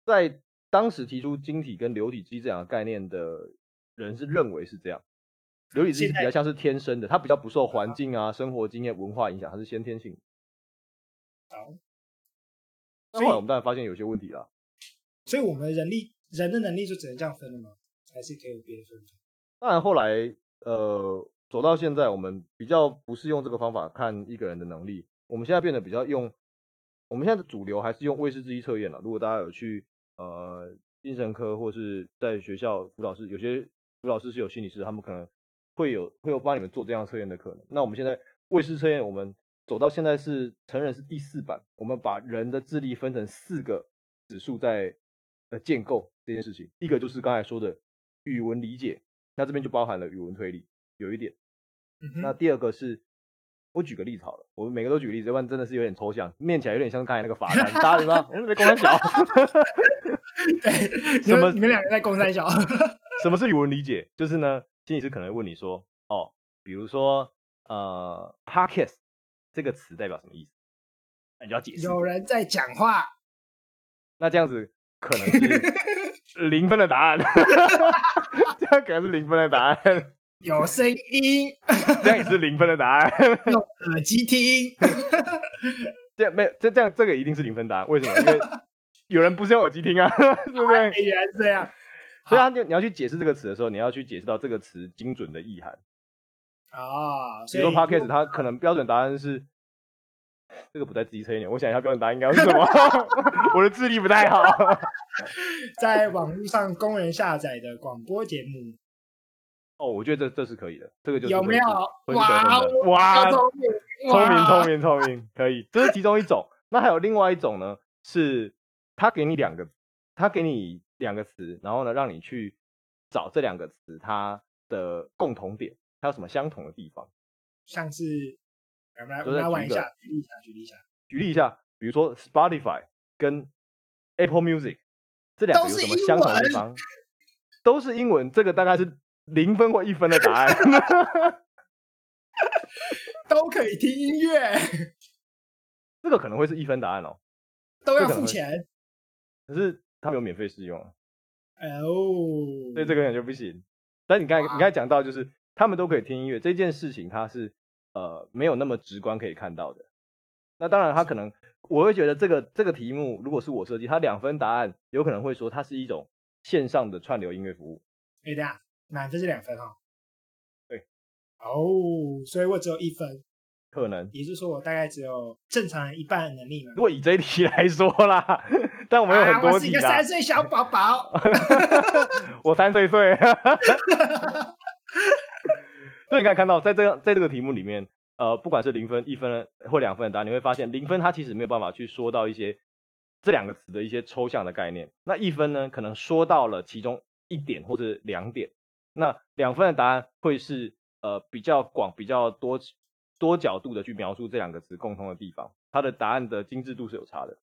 在当时提出晶体跟流体智力这两个概念的人是认为是这样，流体智力比较像是天生的，它比较不受环境啊、生活经验、文化影响，它是先天性。好，后来我们当然发现有些问题了。所以我们人力人的能力就只能这样分了吗？还是可以有别的分法？当然后来呃。走到现在，我们比较不是用这个方法看一个人的能力。我们现在变得比较用，我们现在的主流还是用魏氏智力测验了。如果大家有去呃精神科或是在学校辅导室，有些辅导师是有心理师，他们可能会有会有帮你们做这样测验的可能。那我们现在魏氏测验，我们走到现在是成人是第四版，我们把人的智力分成四个指数在呃建构这件事情。一个就是刚才说的语文理解，那这边就包含了语文推理。有一点，嗯、那第二个是，我举个例子好了，我们每个都举个例子，要不然真的是有点抽象，念起来有点像刚才那个罚单，大家知道吗？我们在公山小，对，什么？你们两个在公山小？什么是语文理解？就是呢，心理师可能会问你说，哦，比如说，呃，Podcast 这个词代表什么意思？那你就要解释。有人在讲话。那这样子可能是 零分的答案，这样可能是零分的答案。有声音，这样也是零分的答案。用耳机听，这样没有，这这样这个一定是零分答案。为什么？因为有人不是用耳机听啊，对不对？原来是这样。所以他就你要去解释这个词的时候，你要去解释到这个词精准的意涵。啊，比如说 Podcast，它可能标准答案是这个不太机车一点。我想一下标准答案应该是什么？我的智力不太好。在网络上公然下载的广播节目。哦，我觉得这这是可以的，这个就是有没有？哇哇，聪明聪明聪明，可以，这是其中一种。那还有另外一种呢，是他给你两个，他给你两个词，然后呢，让你去找这两个词它的共同点，它有什么相同的地方？像是，我们来我们来玩一下，举例一下，举例一下，举例一下，比如说 Spotify 跟 Apple Music 这两个有什么相同的地方？都是英文，都是英文，这个大概是。零分或一分的答案，都可以听音乐。这个可能会是一分答案哦，都要付钱。可是他们有免费试用哦，所以这个感觉不行。但你刚才你刚才讲到，就是他们都可以听音乐这件事情，它是呃没有那么直观可以看到的。那当然，他可能我会觉得这个这个题目如果是我设计，它两分答案有可能会说它是一种线上的串流音乐服务。哎，对啊，满分是两分哈、哦。对。哦，所以我只有一分。可能，也就是说我大概只有正常人一半的能力嘛。如果以这一题来说啦，但我们有很多题、啊、我是一个三岁小宝宝。我三岁岁。所以你可以看到，在这个在这个题目里面，呃，不管是零分、一分或两分的答案，你会发现零分它其实没有办法去说到一些这两个词的一些抽象的概念。那一分呢，可能说到了其中一点或者两点。那两分的答案会是呃比较广、比较多。多角度的去描述这两个词共通的地方，它的答案的精致度是有差的。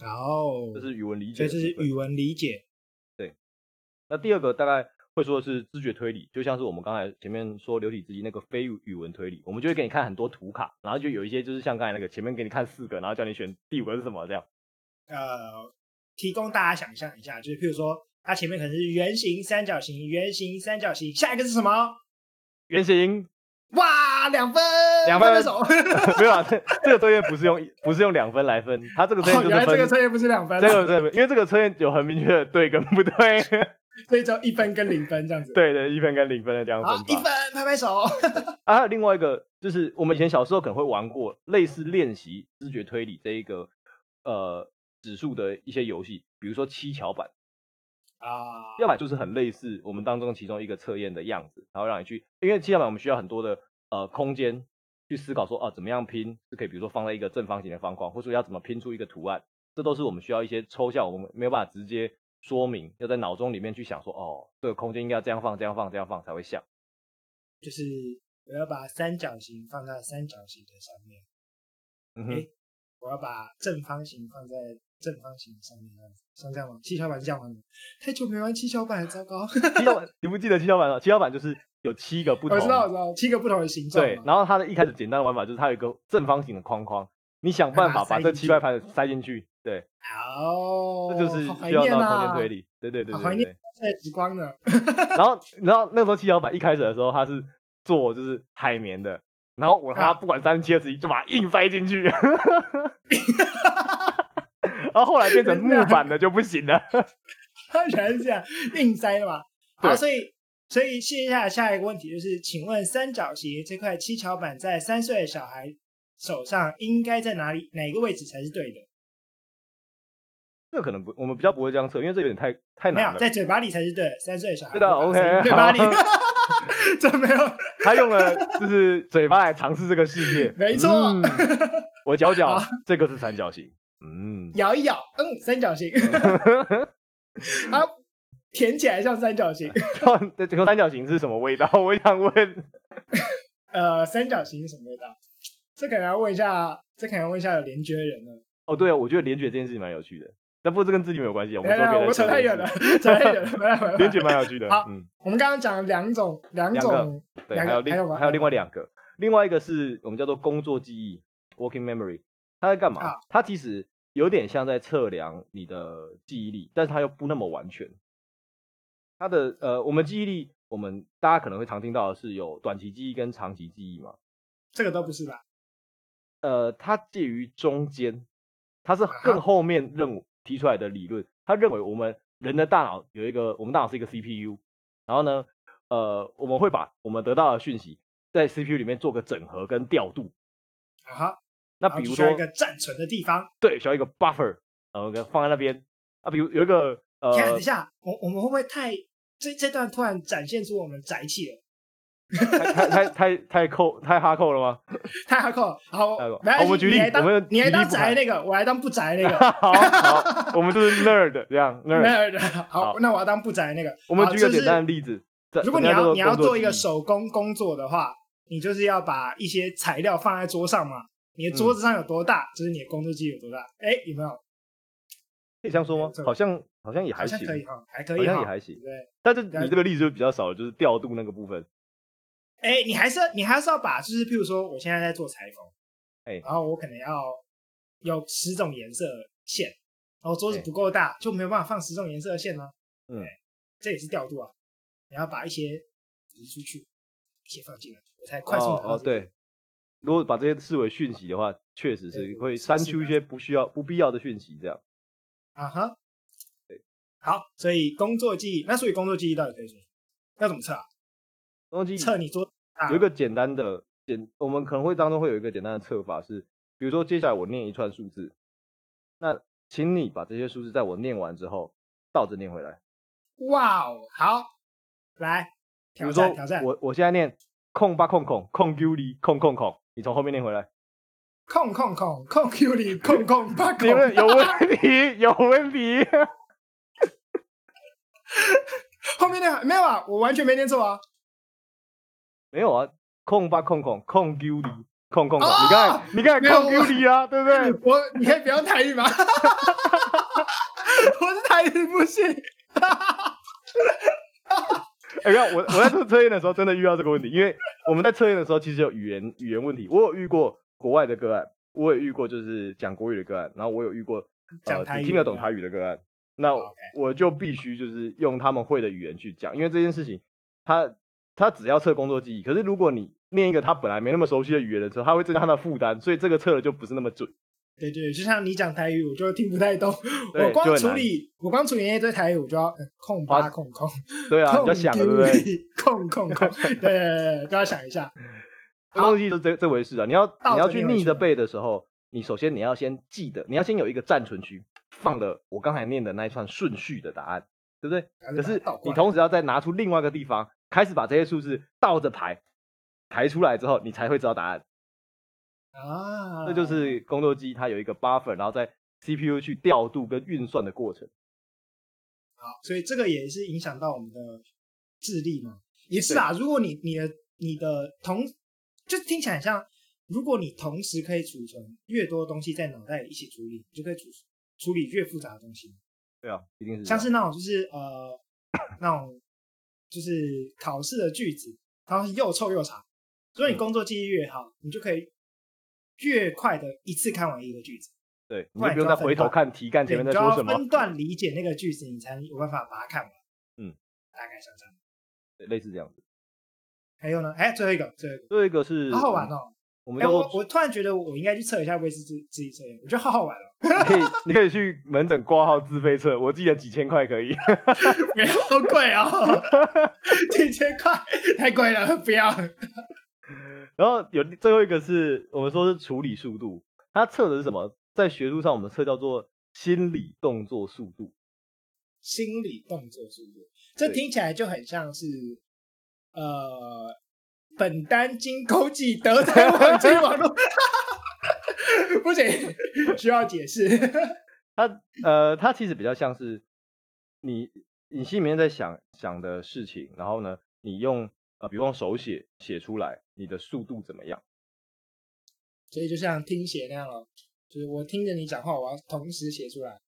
哦，这是语文理解，这是语文理解。对，那第二个大概会说的是知觉推理，就像是我们刚才前面说流体之一那个非语文推理，我们就会给你看很多图卡，然后就有一些就是像刚才那个前面给你看四个，然后叫你选第五个是什么这样。呃，提供大家想象一下，就是譬如说它前面可能是圆形、三角形、圆形、三角形，下一个是什么？圆形。哇，两分，两分手，没有啊，这这个测验不是用不是用两分来分，它这个测验就是原来这个测验不是两分。这个测验，因为这个测验有很明确的对跟不对，所以就一分跟零分这样子。对对，一分跟零分的这样分。好，一分，拍拍手。啊，还有另外一个，就是我们以前小时候可能会玩过类似练习知觉推理这一个呃指数的一些游戏，比如说七巧板。啊，要么就是很类似我们当中其中一个测验的样子，然后让你去，因为七巧板我们需要很多的呃空间去思考说，哦、啊，怎么样拼是可以，比如说放在一个正方形的方框，或者说要怎么拼出一个图案，这都是我们需要一些抽象，我们没有办法直接说明，要在脑中里面去想说，哦，这个空间应该要这样放，这样放，这样放才会像。就是我要把三角形放在三角形的上面，嗯哼，我要把正方形放在。正方形上面像这样吗？七巧板是这样玩的。太久没玩七巧板，糟糕。七巧板，你不记得七巧板了？七巧板就是有七个不同，我知道，我知道，七个不同的形状。对，然后它的一开始简单的玩法就是它有一个正方形的框框，你想办法把这七块盘塞进去。对，哦，这就是需要到空间推理。对对对对，怀念太时光了。然后，然后那时候七巧板一开始的时候，它是做就是海绵的，然后我他不管三七二十一，就把它硬塞进去。然后后来变成木板的就不行了。他原来是这样硬塞的嘛？好，所以所以接下来下一个问题就是，请问三角形这块七巧板在三岁的小孩手上应该在哪里？哪个位置才是对的？这个可能不，我们比较不会这样测，因为这有点太太难了。没有，在嘴巴里才是对的。三岁的小孩对的，OK，嘴巴里。这没有，他用了就是嘴巴来尝试这个世界。没错，嗯、我嚼嚼，这个是三角形。嗯，咬一咬，嗯，三角形，啊舔起来像三角形。这这个三角形是什么味道？我想问。呃，三角形是什么味道？这可能要问一下，这可能要问一下有联觉的人了。哦，对啊，我觉得联觉这件事情蛮有趣的，但不过这跟自己没有关系。我们我扯太远了，扯太远了。编剧蛮有趣的。好，嗯，我们刚刚讲了两种，两种，对，还有另还有另外两个，另外一个是我们叫做工作记忆 （working memory），它在干嘛？它其实。有点像在测量你的记忆力，但是它又不那么完全。它的呃，我们记忆力，我们大家可能会常听到的是有短期记忆跟长期记忆嘛？这个都不是吧？呃，它介于中间，它是更后面认提出来的理论。他认为我们人的大脑有一个，我们大脑是一个 CPU，然后呢，呃，我们会把我们得到的讯息在 CPU 里面做个整合跟调度。啊哈。那比如说一个暂存的地方，对，需要一个 buffer，然后给放在那边。啊，比如有一个呃，等一下，我我们会不会太这这段突然展现出我们宅气了？太太太太扣太哈扣了吗？太哈扣。好，我们举例，我们你来当宅那个，我来当不宅那个。好，好，我们就是 nerd 这样 nerd。好，那我要当不宅那个。我们举个简单的例子，如果你要你要做一个手工工作的话，你就是要把一些材料放在桌上嘛。你的桌子上有多大，就是你的工作机有多大。哎，有没有？可以这样说吗？好像好像也还行，可以哈，还可以，好像也还行。对，但是你这个例子就比较少，就是调度那个部分。哎，你还是你还是要把，就是譬如说，我现在在做裁缝，哎，然后我可能要有十种颜色线，然后桌子不够大，就没有办法放十种颜色的线呢。嗯，这也是调度啊，你要把一些移出去，一些放进来，我才快速。哦，对，如果把这些视为讯息的话，确实是会删除一些不需要、不必要的讯息，这样。啊哈，对，好，所以工作记忆，那所以工作记忆到底可以说要怎么测啊？测你做。有一个简单的简，我们可能会当中会有一个简单的测法是，比如说接下来我念一串数字，那请你把这些数字在我念完之后倒着念回来。哇哦，好，来，挑战挑战。我我现在念空八空空空 Q 里空空空，你从后面念回来。空空空空 Q 里空空八 空。有问题，有问题。后面念没有啊？我完全没念错啊。没有啊，控八空空空 Q 里空空空，你看你看空 Q 里啊，对不对？我你可以不要台语吗？我是台语不行。哎呀，我我在做测验的时候真的遇到这个问题，因为我们在测验的时候其实有语言语言问题。我有遇过国外的个案，我也遇过就是讲国语的个案，然后我有遇过呃只听得懂台语的个案。那我就必须就是用他们会的语言去讲，因为这件事情他。他只要测工作记忆，可是如果你念一个他本来没那么熟悉的语言的时候，他会增加他的负担，所以这个测的就不是那么准。对对，就像你讲台语，我就听不太懂。我光处理，我光处理一堆台语，我就要空八空空。对啊，你要想对不对？空空空，对都要想一下。工作记忆是这这回事啊，你要你要去逆着背的时候，你首先你要先记得，你要先有一个暂存区，放的我刚才念的那一串顺序的答案，对不对？可是你同时要再拿出另外一个地方。开始把这些数字倒着排，排出来之后，你才会知道答案啊。这就是工作机，它有一个 buffer，然后在 CPU 去调度跟运算的过程。好，所以这个也是影响到我们的智力嘛？也是啊。如果你你的你的同，就听起来很像，如果你同时可以储存越多东西在脑袋里一起处理，你就可以处处理越复杂的东西。对啊，一定是像是那种就是呃那种。就是考试的句子，然后又臭又长，所以你工作记忆越好，嗯、你就可以越快的一次看完一个句子。对，你就不用再回头看题干前面在说什么，分段理解那个句子，你才有办法把它看完。嗯，大概像这样。对，类似这样子。还有呢？哎，最后一个，最后一个，最后一个是好好玩哦。我们、欸、我我突然觉得我应该去测一下威士忌自己测验，我觉得好好玩哦。你可以你可以去门诊挂号自费测，我记得几千块可以。好贵哦，几千块太贵了，不要。然后有最后一个是我们说是处理速度，它测的是什么？在学术上我们测叫做心理动作速度。心理动作速度，这听起来就很像是呃。本单经勾记德才网际网络，不行，需要解释。它呃，它其实比较像是你你心里面在想想的事情，然后呢，你用呃，比方手写写出来，你的速度怎么样？所以就像听写那样了，就是我听着你讲话，我要同时写出来，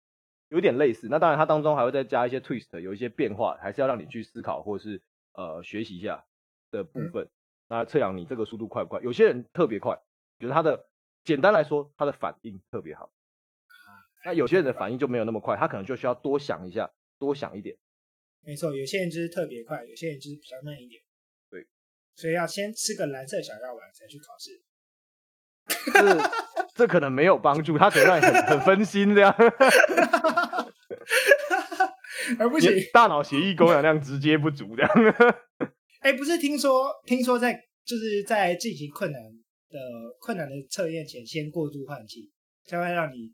有点类似。那当然，它当中还会再加一些 twist，有一些变化，还是要让你去思考或是呃学习一下的部分。嗯那测量你这个速度快不快？有些人特别快，觉得他的简单来说，他的反应特别好。那有些人的反应就没有那么快，他可能就需要多想一下，多想一点。没错，有些人就是特别快，有些人就是比较慢一点。对，所以要先吃个蓝色小药丸才去考试。这这可能没有帮助，他可能让你很很分心这样。而不行，大脑血液供氧量直接不足这样。哎，不是听说，听说在就是在进行困难的困难的测验前，先过度换气，才会让你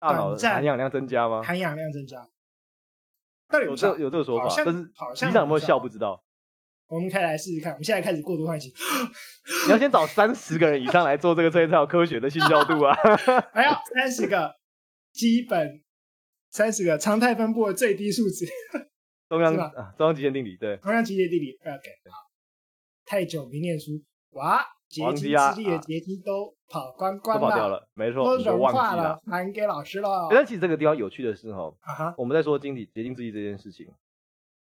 大脑含氧量增加吗？含氧量增加，到底有这有这个说法？但是好像有没有效不知道。我们可以来试试看，我们现在开始过度换气。你要先找三十个人以上来做这个测验才有科学的信效度啊！还要三十个基本，三十个常态分布的最低数值。中央啊，中央极限定理对，中央极限定理，OK。太久没念书，哇，结晶之力的结晶都跑光光了，都跑掉了，没错，都融化了，了，还给老师了。但其实这个地方有趣的是哈，我们在说晶体结晶之力这件事情，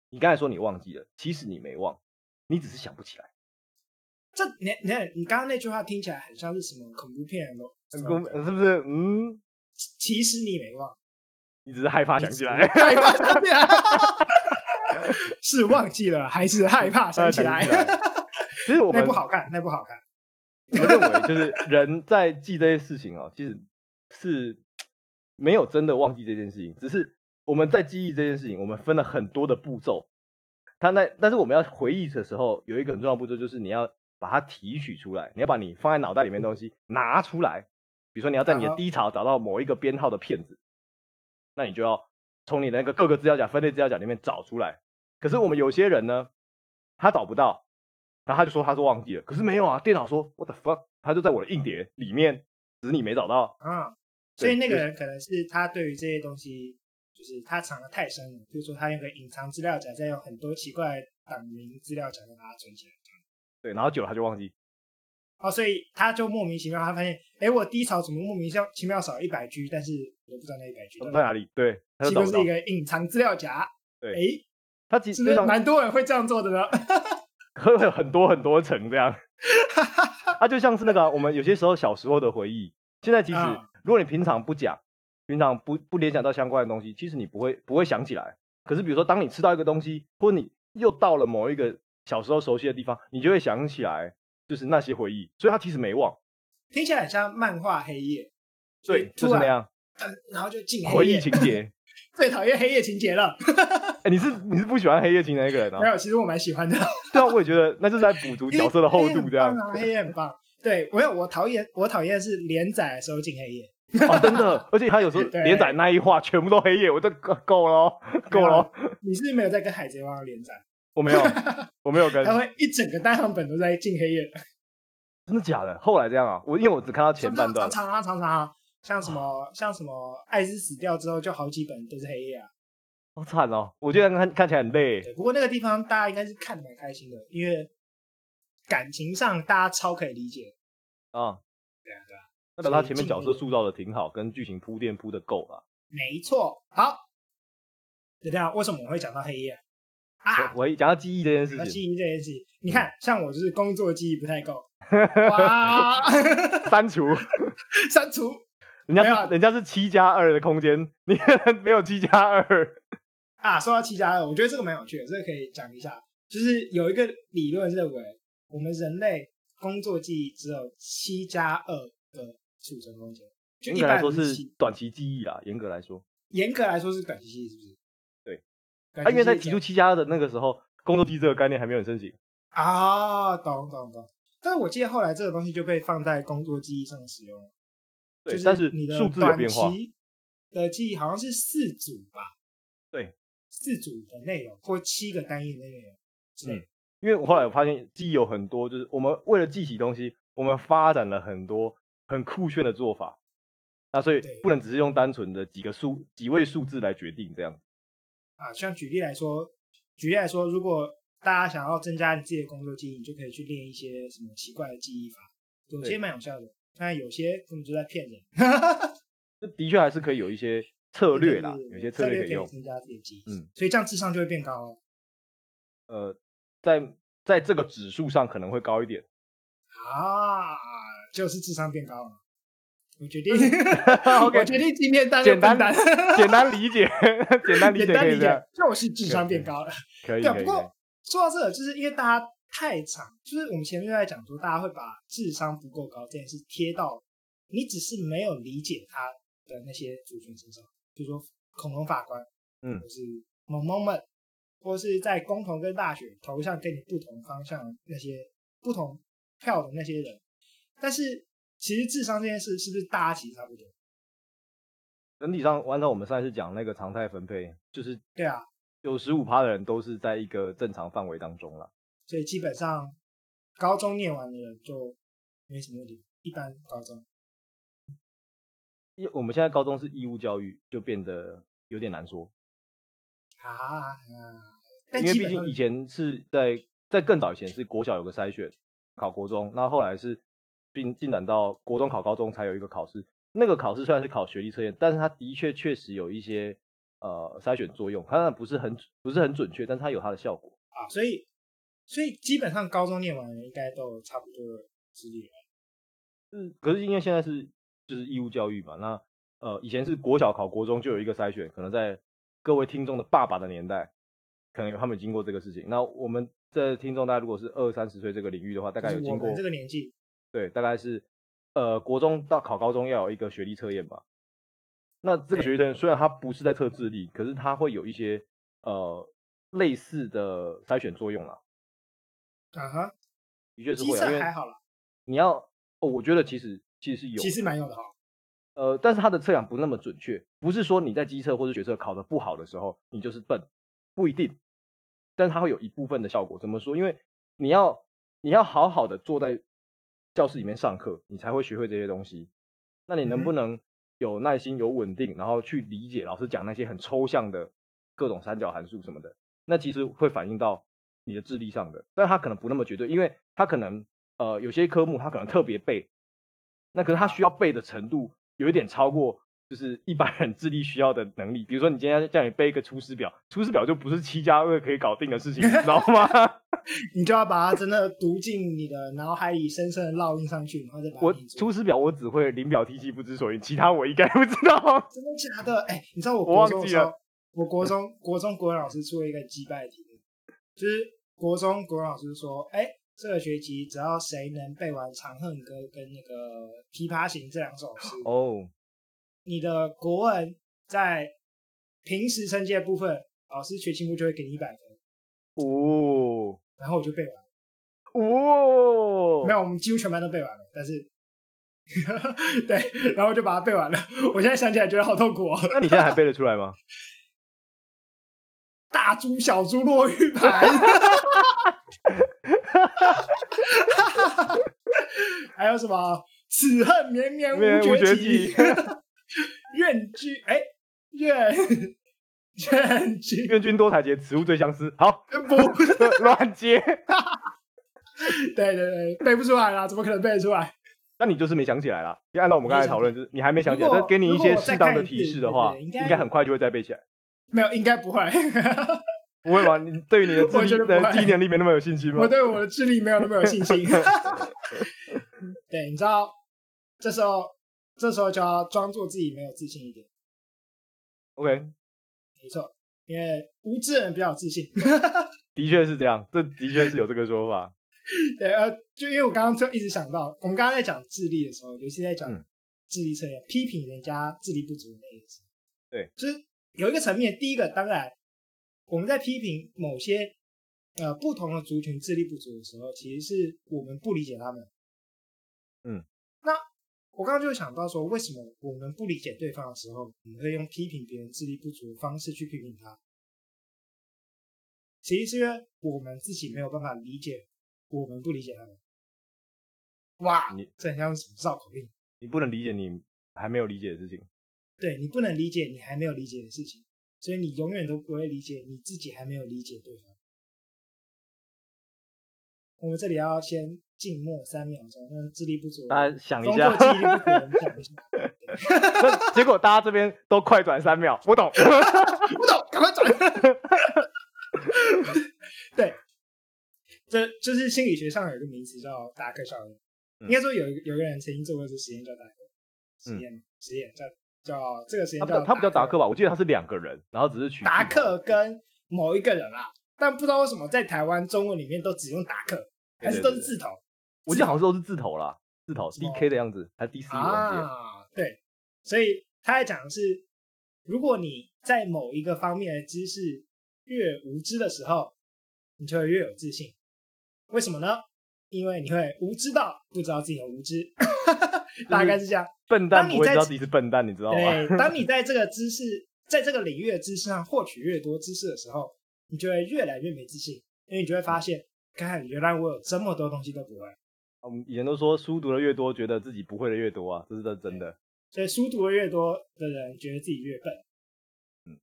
你刚才说你忘记了，其实你没忘，你只是想不起来。这你你看，你刚刚那句话听起来很像是什么恐怖片哦，是不是？嗯，其实你没忘，你只是害怕想起来，害怕想起来，是忘记了还是害怕想起来？其实我们那不好看，那不好看。我认为就是人在记这些事情哦，其实是没有真的忘记这件事情，只是我们在记忆这件事情，我们分了很多的步骤。他那但是我们要回忆的时候，有一个很重要的步骤，就是你要。把它提取出来，你要把你放在脑袋里面的东西拿出来。比如说，你要在你的低潮找到某一个编号的片子，那你就要从你的那个各个资料夹、分类资料夹里面找出来。可是我们有些人呢，他找不到，然后他就说他是忘记了。可是没有啊，电脑说 What the fuck，他就在我的硬碟里面，只是你没找到。啊，所以那个人可能是他对于这些东西，就是他藏的太深了。比如说，他用个隐藏资料夹，再用很多奇怪的档名资料夹把它存起来。对，然后久了他就忘记，哦，所以他就莫名其妙，他发现，哎，我低槽怎么莫名其妙少一百 G，但是我不知道那一百 G 在哪里。对，其实是一个隐藏资料夹。对，哎，他其实蛮多人会这样做的呢？会会有很多很多层这样。他 就像是那个我们有些时候小时候的回忆，现在其实如果你平常不讲，平常不不联想到相关的东西，其实你不会不会想起来。可是比如说，当你吃到一个东西，或者你又到了某一个。小时候熟悉的地方，你就会想起来，就是那些回忆，所以他其实没忘。听起来很像漫画黑夜，对，就是那样。嗯，然后就进回忆情节，最讨厌黑夜情节了。哎、欸，你是你是不喜欢黑夜情节的一个人啊？没有，其实我蛮喜欢的。对啊，我也觉得那就是在补足角色的厚度，这样。黑夜很棒。对，我有我讨厌我讨厌是连载的时候进黑夜。哦，真的，而且他有时候连载那一话全部都黑夜，我都够了，够了。你是没有在跟海贼王连载？我没有，我没有跟。他会一整个单行本都在进黑夜，真的假的？后来这样啊？我因为我只看到前半段。常常常常，像什么像什么艾斯死掉之后，就好几本都是黑夜啊。好惨哦！我觉得看看起来很累。不过那个地方大家应该是看得蛮开心的，因为感情上大家超可以理解。啊，对啊对啊。那表他前面角色塑造的挺好，跟剧情铺垫铺的够了。没错。好，就这样。为什么我会讲到黑夜？啊！我一讲到记忆这件事情，记忆这件事情，你看，像我就是工作记忆不太够，哇，删除，删除，人家是人家是七加二的空间，你 没有七加二啊？说到七加二，我觉得这个蛮有趣的，这个可以讲一下，就是有一个理论认为，我们人类工作记忆只有七加二的储存空间，严格来说是短期记忆啦，严格来说，严格来说是短期记忆，是不是？他、啊、因为在提出七加二的那个时候，工作记忆这个概念还没有很盛行啊，懂懂懂。但是我记得后来这个东西就被放在工作记忆上使用。对，但是你的数字有变化。的记忆好像是四组吧？对，四组的内容或七个单页的内容。嗯，因为我后来我发现记忆有很多，就是我们为了记起东西，我们发展了很多很酷炫的做法。那所以不能只是用单纯的几个数几位数字来决定这样。啊，像举例来说，举例来说，如果大家想要增加你自己的工作记忆，你就可以去练一些什么奇怪的记忆法，有些蛮有效的，但有些根本就在骗人。这的确还是可以有一些策略啦，有些策略可以用，增加自己的。嗯，所以这样智商就会变高哦。呃，在在这个指数上可能会高一点。啊，就是智商变高了。我决定 我决定今天单简单单简单理解，简单理解，简单理解，就是智商变高了。可以，对。不过说到这个，就是因为大家太长，就是我们前面就在讲说，大家会把智商不够高这件事贴到你只是没有理解他的那些族群身上，比如说恐龙法官，嗯，或是萌萌们，或是在公投跟大学投向跟你不同方向那些不同票的那些人，但是。其实智商这件事是不是大家其实差不多？整体上，按照我们上一次讲那个常态分配，就是对啊，有十五趴的人都是在一个正常范围当中了。所以基本上，高中念完的人就没什么问题。一般高中，我们现在高中是义务教育，就变得有点难说啊。因为毕竟以前是在在更早以前是国小有个筛选，考国中，那后来是并进展到国中考高中才有一个考试。那个考试虽然是考学历测验，但是它的确确实有一些呃筛选作用，它当然不是很不是很准确，但是它有它的效果啊。所以所以基本上高中念完应该都差不多的资历了。是，可是因为现在是就是义务教育嘛，那呃以前是国小考国中就有一个筛选，可能在各位听众的爸爸的年代，可能有他们经过这个事情。那我们这听众大家如果是二三十岁这个领域的话，大概有经过这个年纪，对，大概是。呃，国中到考高中要有一个学历测验吧？那这个学历测验虽然它不是在测智力，可是它会有一些呃类似的筛选作用啦。啊哈，的确是会，因为还好啦。你要哦，我觉得其实其实是有，其实蛮有的哈。呃，但是它的测量不那么准确，不是说你在机测或者学测考得不好的时候你就是笨，不一定。但是它会有一部分的效果，怎么说？因为你要你要好好的坐在。教室里面上课，你才会学会这些东西。那你能不能有耐心、有稳定，然后去理解老师讲那些很抽象的各种三角函数什么的？那其实会反映到你的智力上的，但他可能不那么绝对，因为他可能呃有些科目他可能特别背，那可是他需要背的程度有一点超过。就是一般人智力需要的能力，比如说你今天叫你背一个出师表，出师表就不是七加二可以搞定的事情，你知道吗？你就要把它真的读进你的脑海里，深深的烙印上去，然后再把它。我出师表我只会临表提气不知所云，其他我应该不知道。真的假的？哎、欸，你知道我国中的时候，我忘记了，我国中国中国文老师出了一个击败题，就是国中国文老师说，哎、欸，这个学期只要谁能背完《长恨歌》跟那个《琵琶行》这两首诗哦。你的国文在平时成绩的部分，老师学期末就会给你一百分。哦，然后我就背完。哦，没有，我们几乎全班都背完了，但是，对，然后就把它背完了。我现在想起来觉得好痛苦哦。那你现在还背得出来吗？大珠小珠落玉盘。还有什么？此恨绵绵无绝期。愿君哎，愿愿君愿君多采撷，此物最相思。好，不 乱接。对对对，背不出来了，怎么可能背得出来？那你就是没想起来啦。就按照我们刚才讨论，就是你还没想起来，但给你一些适当的提示的话，应该很快就会再背起来。没有，应该不会。不会吧？你对于你的智力的记忆能力没那么有信心吗？我对我的智力没有那么有信心。对，你知道这时候。这时候就要装作自己没有自信一点。OK，没错，因为无知人比较有自信。的确是这样，这的确是有这个说法。对，呃，就因为我刚刚就一直想到，我们刚刚在讲智力的时候，尤其在讲智力测验，嗯、批评人家智力不足的那个时候。对，就是有一个层面，第一个当然我们在批评某些呃不同的族群智力不足的时候，其实是我们不理解他们。嗯，那。我刚刚就想到说，为什么我们不理解对方的时候，我们会用批评别人智力不足的方式去批评他？其实是因为我们自己没有办法理解，我们不理解他们。哇，你这很像什么绕口令？你不能理解你还没有理解的事情。对，你不能理解你还没有理解的事情，所以你永远都不会理解你自己还没有理解对方。我们这里要先。静默三秒钟，让智力不足，大家想一下。工作记忆力不足，想一下。结果大家这边都快转三秒，不懂，不懂，赶快转。对，这就是心理学上有一个名词叫达克效应。嗯、应该说有有一个人曾经做过这实验叫达克实验，嗯、实验叫叫这个时间叫他不叫达克吧？我记得他是两个人，然后只是取达克跟某一个人啊，但不知道为什么在台湾中文里面都只用达克，还是都是字头。我记得好像都是字头啦，字头 D K 的样子，还是 D C 啊？对，所以他在讲的是，如果你在某一个方面的知识越无知的时候，你就会越有自信。为什么呢？因为你会无知到不知道自己的无知，大概是这样。笨蛋不会知道自己是笨蛋，你知道吗？对，当你在这个知识，在这个领域的知识上获取越多知识的时候，你就会越来越没自信，因为你就会发现，看，原来我有这么多东西都不会。我们以前都说，书读的越多，觉得自己不会的越多啊，这是真的。所以书读的越多的人，觉得自己越笨。嗯，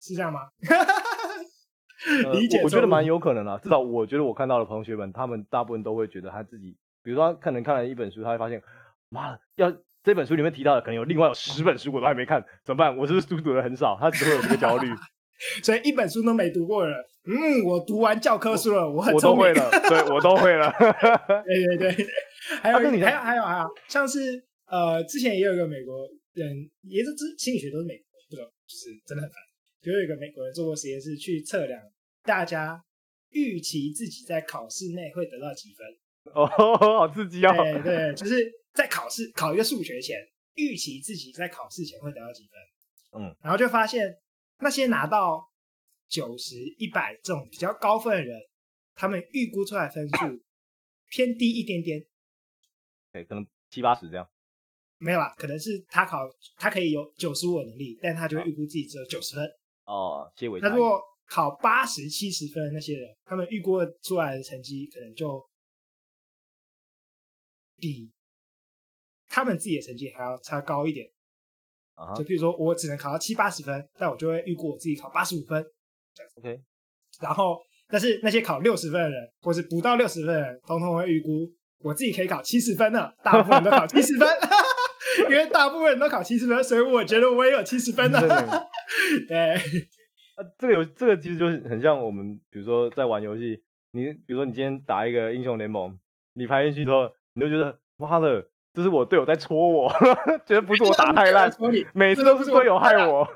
是这样吗？理解、呃、我，我觉得蛮有可能啊。至少我觉得我看到的同学们，他们大部分都会觉得他自己，比如说他可能看了一本书，他会发现，妈的，要这本书里面提到的，可能有另外有十本书我都还没看，怎么办？我是不是书读的很少？他只会有这个焦虑。所以一本书都没读过了，嗯，我读完教科书了，我很我都会了，对我都会了。对对对，还有、啊、还有还有还有，像是呃，之前也有一个美国人，也是之心理学都是美国，不懂就是真的很烦。就有一个美国人做过实验，是去测量大家预期自己在考试内会得到几分。哦，好刺激哦！对对，就是在考试考一个数学前，预期自己在考试前会得到几分。嗯，然后就发现。那些拿到九十、一百这种比较高分的人，他们预估出来分数偏低一点点，对，可能七八十这样。没有啦，可能是他考他可以有九十五的能力，但他就会预估自己只有九十分。哦，结尾。他如果考八十、七十分的那些人，他们预估出来的成绩可能就比他们自己的成绩还要差高一点。就比如说，我只能考到七八十分，但我就会预估我自己考八十五分。OK。然后，但是那些考六十分的人，或是不到六十分的人，通通会预估我自己可以考七十分的。大部分人都考七十分，因为大部分人都考七十分，所以我觉得我也有七十分的。对。啊，这个游这个其实就是很像我们，比如说在玩游戏，你比如说你今天打一个英雄联盟，你排进去之后，你就觉得妈的。这是我队友在戳我，觉得不是我打太烂，每次都是队友害我。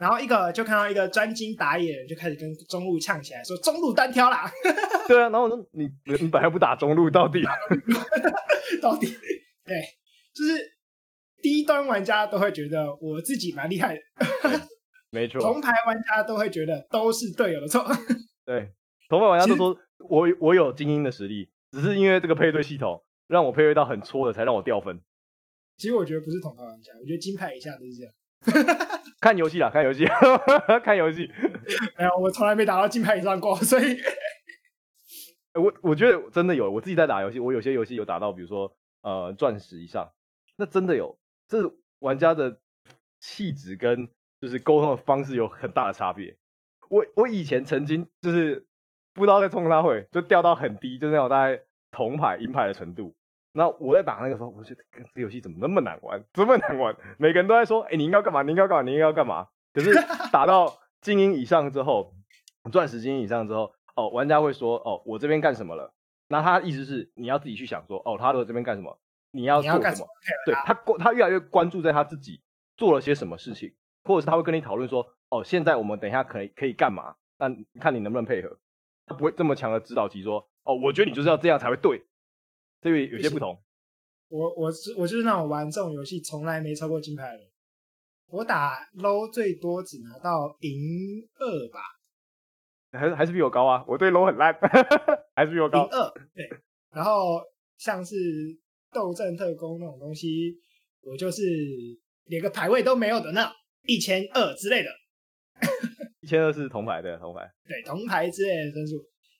然后一个就看到一个专精打野，就开始跟中路呛起来，说中路单挑啦。对啊，然后我说你你本来不打中路，到底 到底对，就是低端玩家都会觉得我自己蛮厉害的，没错。铜牌玩家都会觉得都是队友的错。对，铜牌玩家都说我我有精英的实力，只是因为这个配对系统。让我配对到很戳的，才让我掉分。其实我觉得不是铜牌玩家，我觉得金牌以下都是这样。看游戏啦，看游戏，看游戏。没有，我从来没打到金牌以上过，所以。我我觉得真的有，我自己在打游戏，我有些游戏有打到，比如说呃钻石以上，那真的有，这是玩家的气质跟就是沟通的方式有很大的差别。我我以前曾经就是不知道在冲啥会，就掉到很低，就那种大概铜牌、银牌的程度。那我在打那个时候，我觉得这游戏怎么那么难玩，这么难玩？每个人都在说：“哎、欸，你应该干嘛？你应该干嘛？你应该要干嘛？”可是打到精英以上之后，钻石精英以上之后，哦，玩家会说：“哦，我这边干什么了？”那他意思是你要自己去想说：“哦，他的这边干什么？你要做什么？”对他，他越来越关注在他自己做了些什么事情，或者是他会跟你讨论说：“哦，现在我们等一下可以可以干嘛？那看你能不能配合。”他不会这么强的指导棋说：“哦，我觉得你就是要这样才会对。”这个有些不同。我我是我就是那种玩这种游戏从来没超过金牌的。我打 low 最多只拿到银二吧，还是还是比我高啊！我对 low 很烂，还是比我高。银二对，然后像是斗阵特工那种东西，我就是连个排位都没有的那一千二之类的。一千二是铜牌对，铜牌。对，铜牌之类的分数，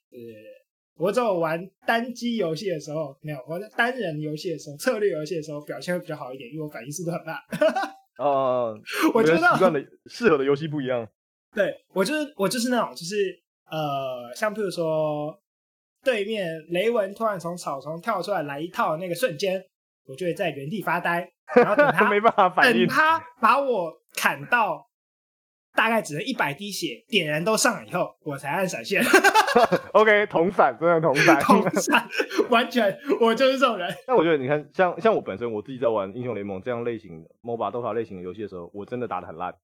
对对对。我只有玩单机游戏的时候没有，我在单人游戏的时候、策略游戏的时候表现会比较好一点，因为我反应速度很慢。哦，我觉得习惯的适合的游戏不一样。对，我就是我就是那种，就是呃，像譬如说，对面雷文突然从草丛跳出来来一套那个瞬间，我就会在原地发呆，然后等他 没办法反应，等他把我砍到。大概只能一百滴血，点燃都上了以后，我才按闪现。OK，同闪，真的同闪，同闪，完全我就是这种人。那我觉得你看，像像我本身，我自己在玩英雄联盟这样类型的 MOBA、DOTA 类型的游戏的时候，我真的打得很烂。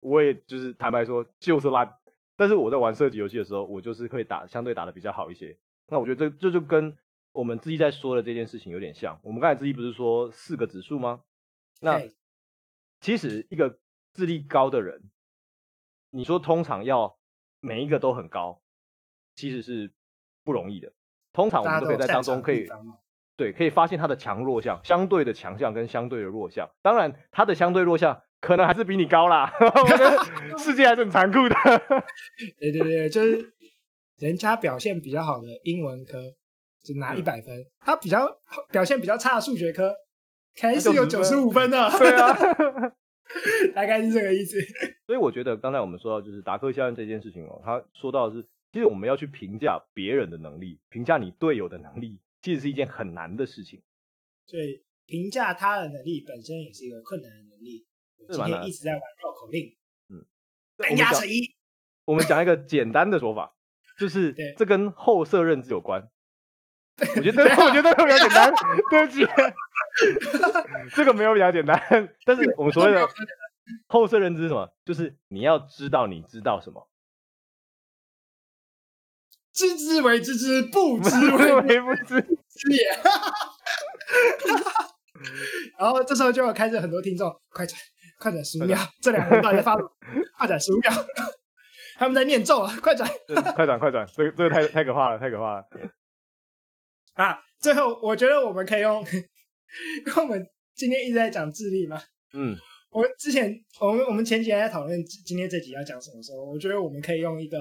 我也就是坦白说，就是烂。但是我在玩射击游戏的时候，我就是会打相对打得比较好一些。那我觉得这这就跟我们自己在说的这件事情有点像。我们刚才自己不是说四个指数吗？那其实一个智力高的人。你说通常要每一个都很高，其实是不容易的。通常我们都可以在当中可以对，可以发现它的强弱项，相对的强项跟相对的弱项。当然，它的相对弱项可能还是比你高啦。我觉得世界还是很残酷的。对对对，就是人家表现比较好的英文科就拿一百分，嗯，他比较表现比较差的数学科，还是有九十五分的。对啊。大概是这个意思。所以我觉得刚才我们说到就是达克效应这件事情哦，他说到的是，其实我们要去评价别人的能力，评价你队友的能力，其实是一件很难的事情。所以评价他的能力本身也是一个困难的能力。我今天一直在玩绕口令，嗯，单压成一。我们讲一个简单的说法，就是这跟后设认知有关。我觉得，我觉得这个比较简单。对不起，这个没有比较简单，但是我们所谓的。后设认知是什么？就是你要知道你知道什么，知之为知之，不知为不知也。然后这时候就开始很多听众，快转，快转十五秒，这两个人到底在发什么？快转十五秒，他们在念咒啊！快转，快转，快转，这个这个太太可怕了，太可怕了。啊！最后我觉得我们可以用，因为我们今天一直在讲智力嘛，嗯。我之前，我们我们前几天在讨论今天这集要讲什么时候，我觉得我们可以用一个，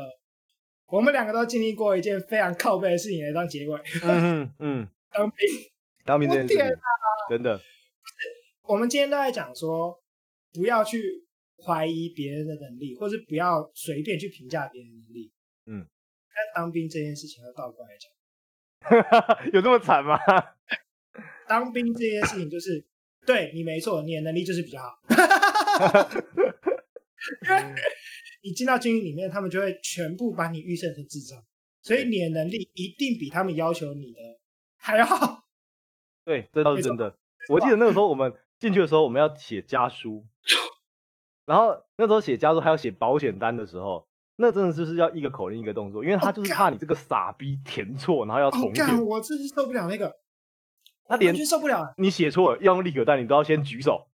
我们两个都经历过一件非常靠背的事情来当结尾。嗯嗯，当兵，当兵这件事情，真的。我们今天都在讲说，不要去怀疑别人的能力，或是不要随便去评价别人的能力。嗯，但当兵这件事情要倒过来讲，有这么惨吗？当兵这件事情就是。对你没错，你的能力就是比较好，因为你进到军营里面，他们就会全部把你预设成智障，所以你的能力一定比他们要求你的还要好。对，这倒是真的。我记得那个时候我们进去的时候，我们要写家书，然后那时候写家书还要写保险单的时候，那真的就是要一个口令一个动作，因为他就是怕你这个傻逼填错，然后要重写。我真是受不了那个。他连受不了，你写错了要用立可带，你都要先举手，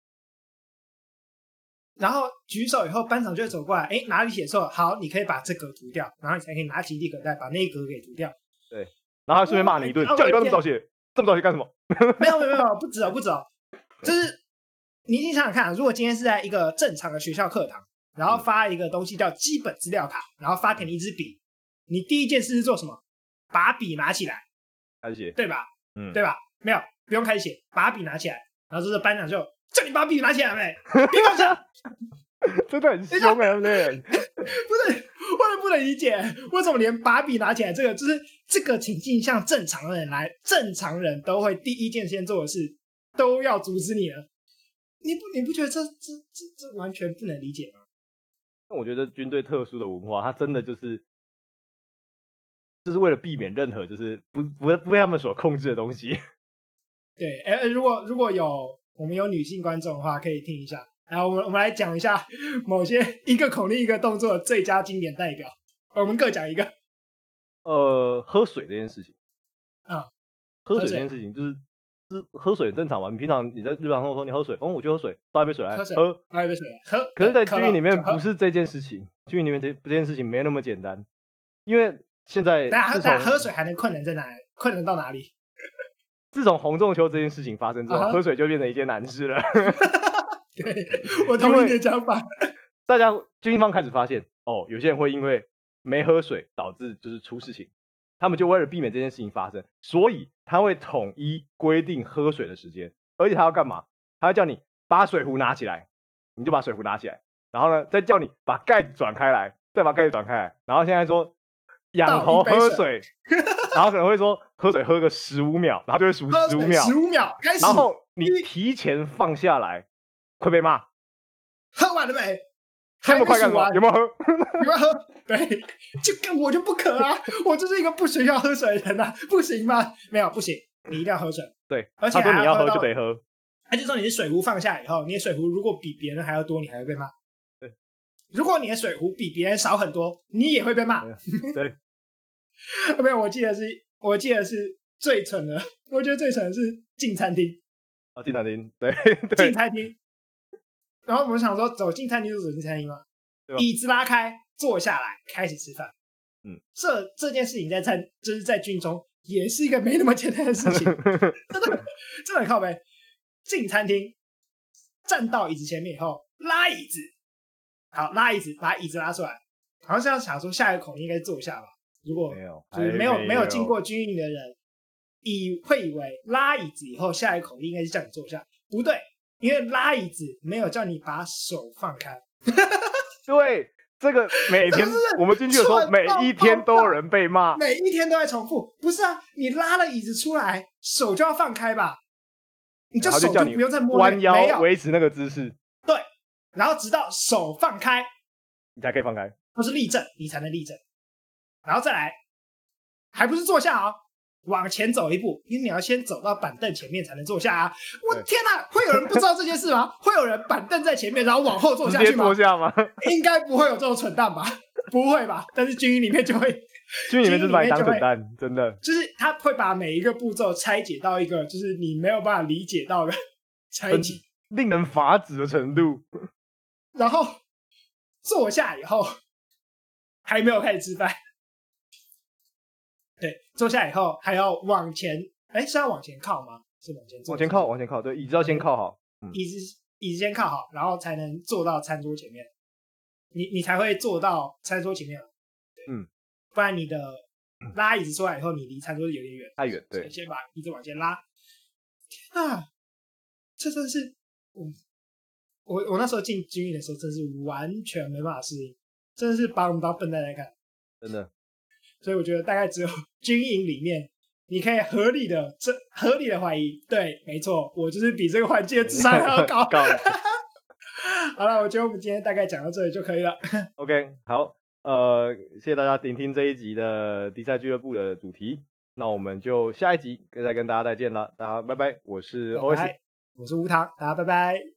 然后举手以后，班长就会走过来，哎，哪里写错了？好，你可以把这格涂掉，然后你才可以拿起立可带，把那一格给涂掉。对，然后还顺便骂你一顿，叫你不要这么早写，这么早写干什么？没有没有没有，不止哦不止哦，就是你你想想看，如果今天是在一个正常的学校课堂，然后发一个东西叫基本资料卡，然后发给你一支笔，你第一件事是做什么？把笔拿起来开始写，对吧？嗯，对吧？没有，不用开始写，把笔拿起来，然后这是班长就叫你把笔拿起来没？别放下，真的很凶啊！对，不是，我也不能理解，为什么连把笔拿起来这个，就是这个情境，像正常人来，正常人都会第一件先做的事，都要阻止你了。你不，你不觉得这这这这完全不能理解吗？那我觉得军队特殊的文化，它真的就是。就是为了避免任何就是不不不被他们所控制的东西。对，哎、欸，如果如果有我们有女性观众的话，可以听一下。然后我们我们来讲一下某些一个口令一个动作的最佳经典代表。我们各讲一个。呃，喝水这件事情。啊，喝水这件事情就是是喝水很正常嘛。你平常你在日常生活中你喝水，哦，我就喝水，倒一杯水来喝，倒一杯水来喝。可是，在军营里面不是这件事情，军营里面这这件事情没那么简单，因为。现在，大家喝水还能困难在哪里？困难到哪里？自从洪仲秋这件事情发生之后，啊、喝水就变成一件难事了。对，我同意你的讲法。大家军方开始发现，哦，有些人会因为没喝水导致就是出事情，他们就为了避免这件事情发生，所以他会统一规定喝水的时间，而且他要干嘛？他要叫你把水壶拿起来，你就把水壶拿起来，然后呢，再叫你把盖子转开来，再把盖子转开来，然后现在说。仰头喝水，然后可能会说喝水喝个十五秒，然后就会数十五秒，十五秒开始。然后你提前放下来，会被骂。喝完了没？这么快干嘛？有没有喝？有没有喝？对，就跟我就不渴啊，我就是一个不需要喝水的人啊，不行吗？没有，不行，你一定要喝水。对，而且他说你要喝就得喝。他就说你的水壶放下以后，你的水壶如果比别人还要多，你还会被骂。对，如果你的水壶比别人少很多，你也会被骂。对。没有，我记得是，我记得是最蠢的。我觉得最蠢的是进餐厅。啊，进餐厅，对，进餐厅。然后我们想说，走进餐厅就走进餐厅吗？椅子拉开，坐下来，开始吃饭。嗯，这这件事情在餐，就是在军中，也是一个没那么简单的事情。真的，真的很靠北。进餐厅，站到椅子前面以后，拉椅子。好，拉椅子，把椅子拉出来。好像想说，下一个口令应该坐下吧。如果就是没有没有进过军营的人，以会以为拉椅子以后下一口令应该是叫你坐下，不对，因为拉椅子没有叫你把手放开，对，这个每天 我们进去的时候，每一天都有人被骂，每一天都在重复。不是啊，你拉了椅子出来，手就要放开吧？你就手就不用再摸，弯腰维持那个姿势。对，然后直到手放开，你才可以放开。不是立正，你才能立正。然后再来，还不是坐下啊、哦？往前走一步，因为你要先走到板凳前面才能坐下啊！我天哪，会有人不知道这件事吗？会有人板凳在前面，然后往后坐下去吗？坐下吗？应该不会有这种蠢蛋吧？不会吧？但是军营里面就会，军营里面就是把你当蠢蛋，真的。就是他会把每一个步骤拆解到一个，就是你没有办法理解到的拆解，令人发指的程度。然后坐下以后，还没有开始吃饭。对，坐下以后还要往前，哎，是要往前靠吗？是往前坐，往前靠，往前靠。对，椅子要先靠好，嗯、椅子椅子先靠好，然后才能坐到餐桌前面。你你才会坐到餐桌前面。对，嗯，不然你的 拉椅子出来以后，你离餐桌有点远，太远。对，先把椅子往前拉。天啊，这真是我我我那时候进军营的时候，真是完全没办法适应，真的是把我们当笨蛋来看，真的。所以我觉得大概只有 军营里面，你可以合理的、这合理的怀疑，对，没错，我就是比这个环境的智商还要高。高 好了，我觉得我们今天大概讲到这里就可以了。OK，好，呃，谢谢大家聆听这一集的迪赛俱乐部的主题，那我们就下一集再跟大家再见了，大家拜拜，我是 OS，我是吴糖，大家拜拜。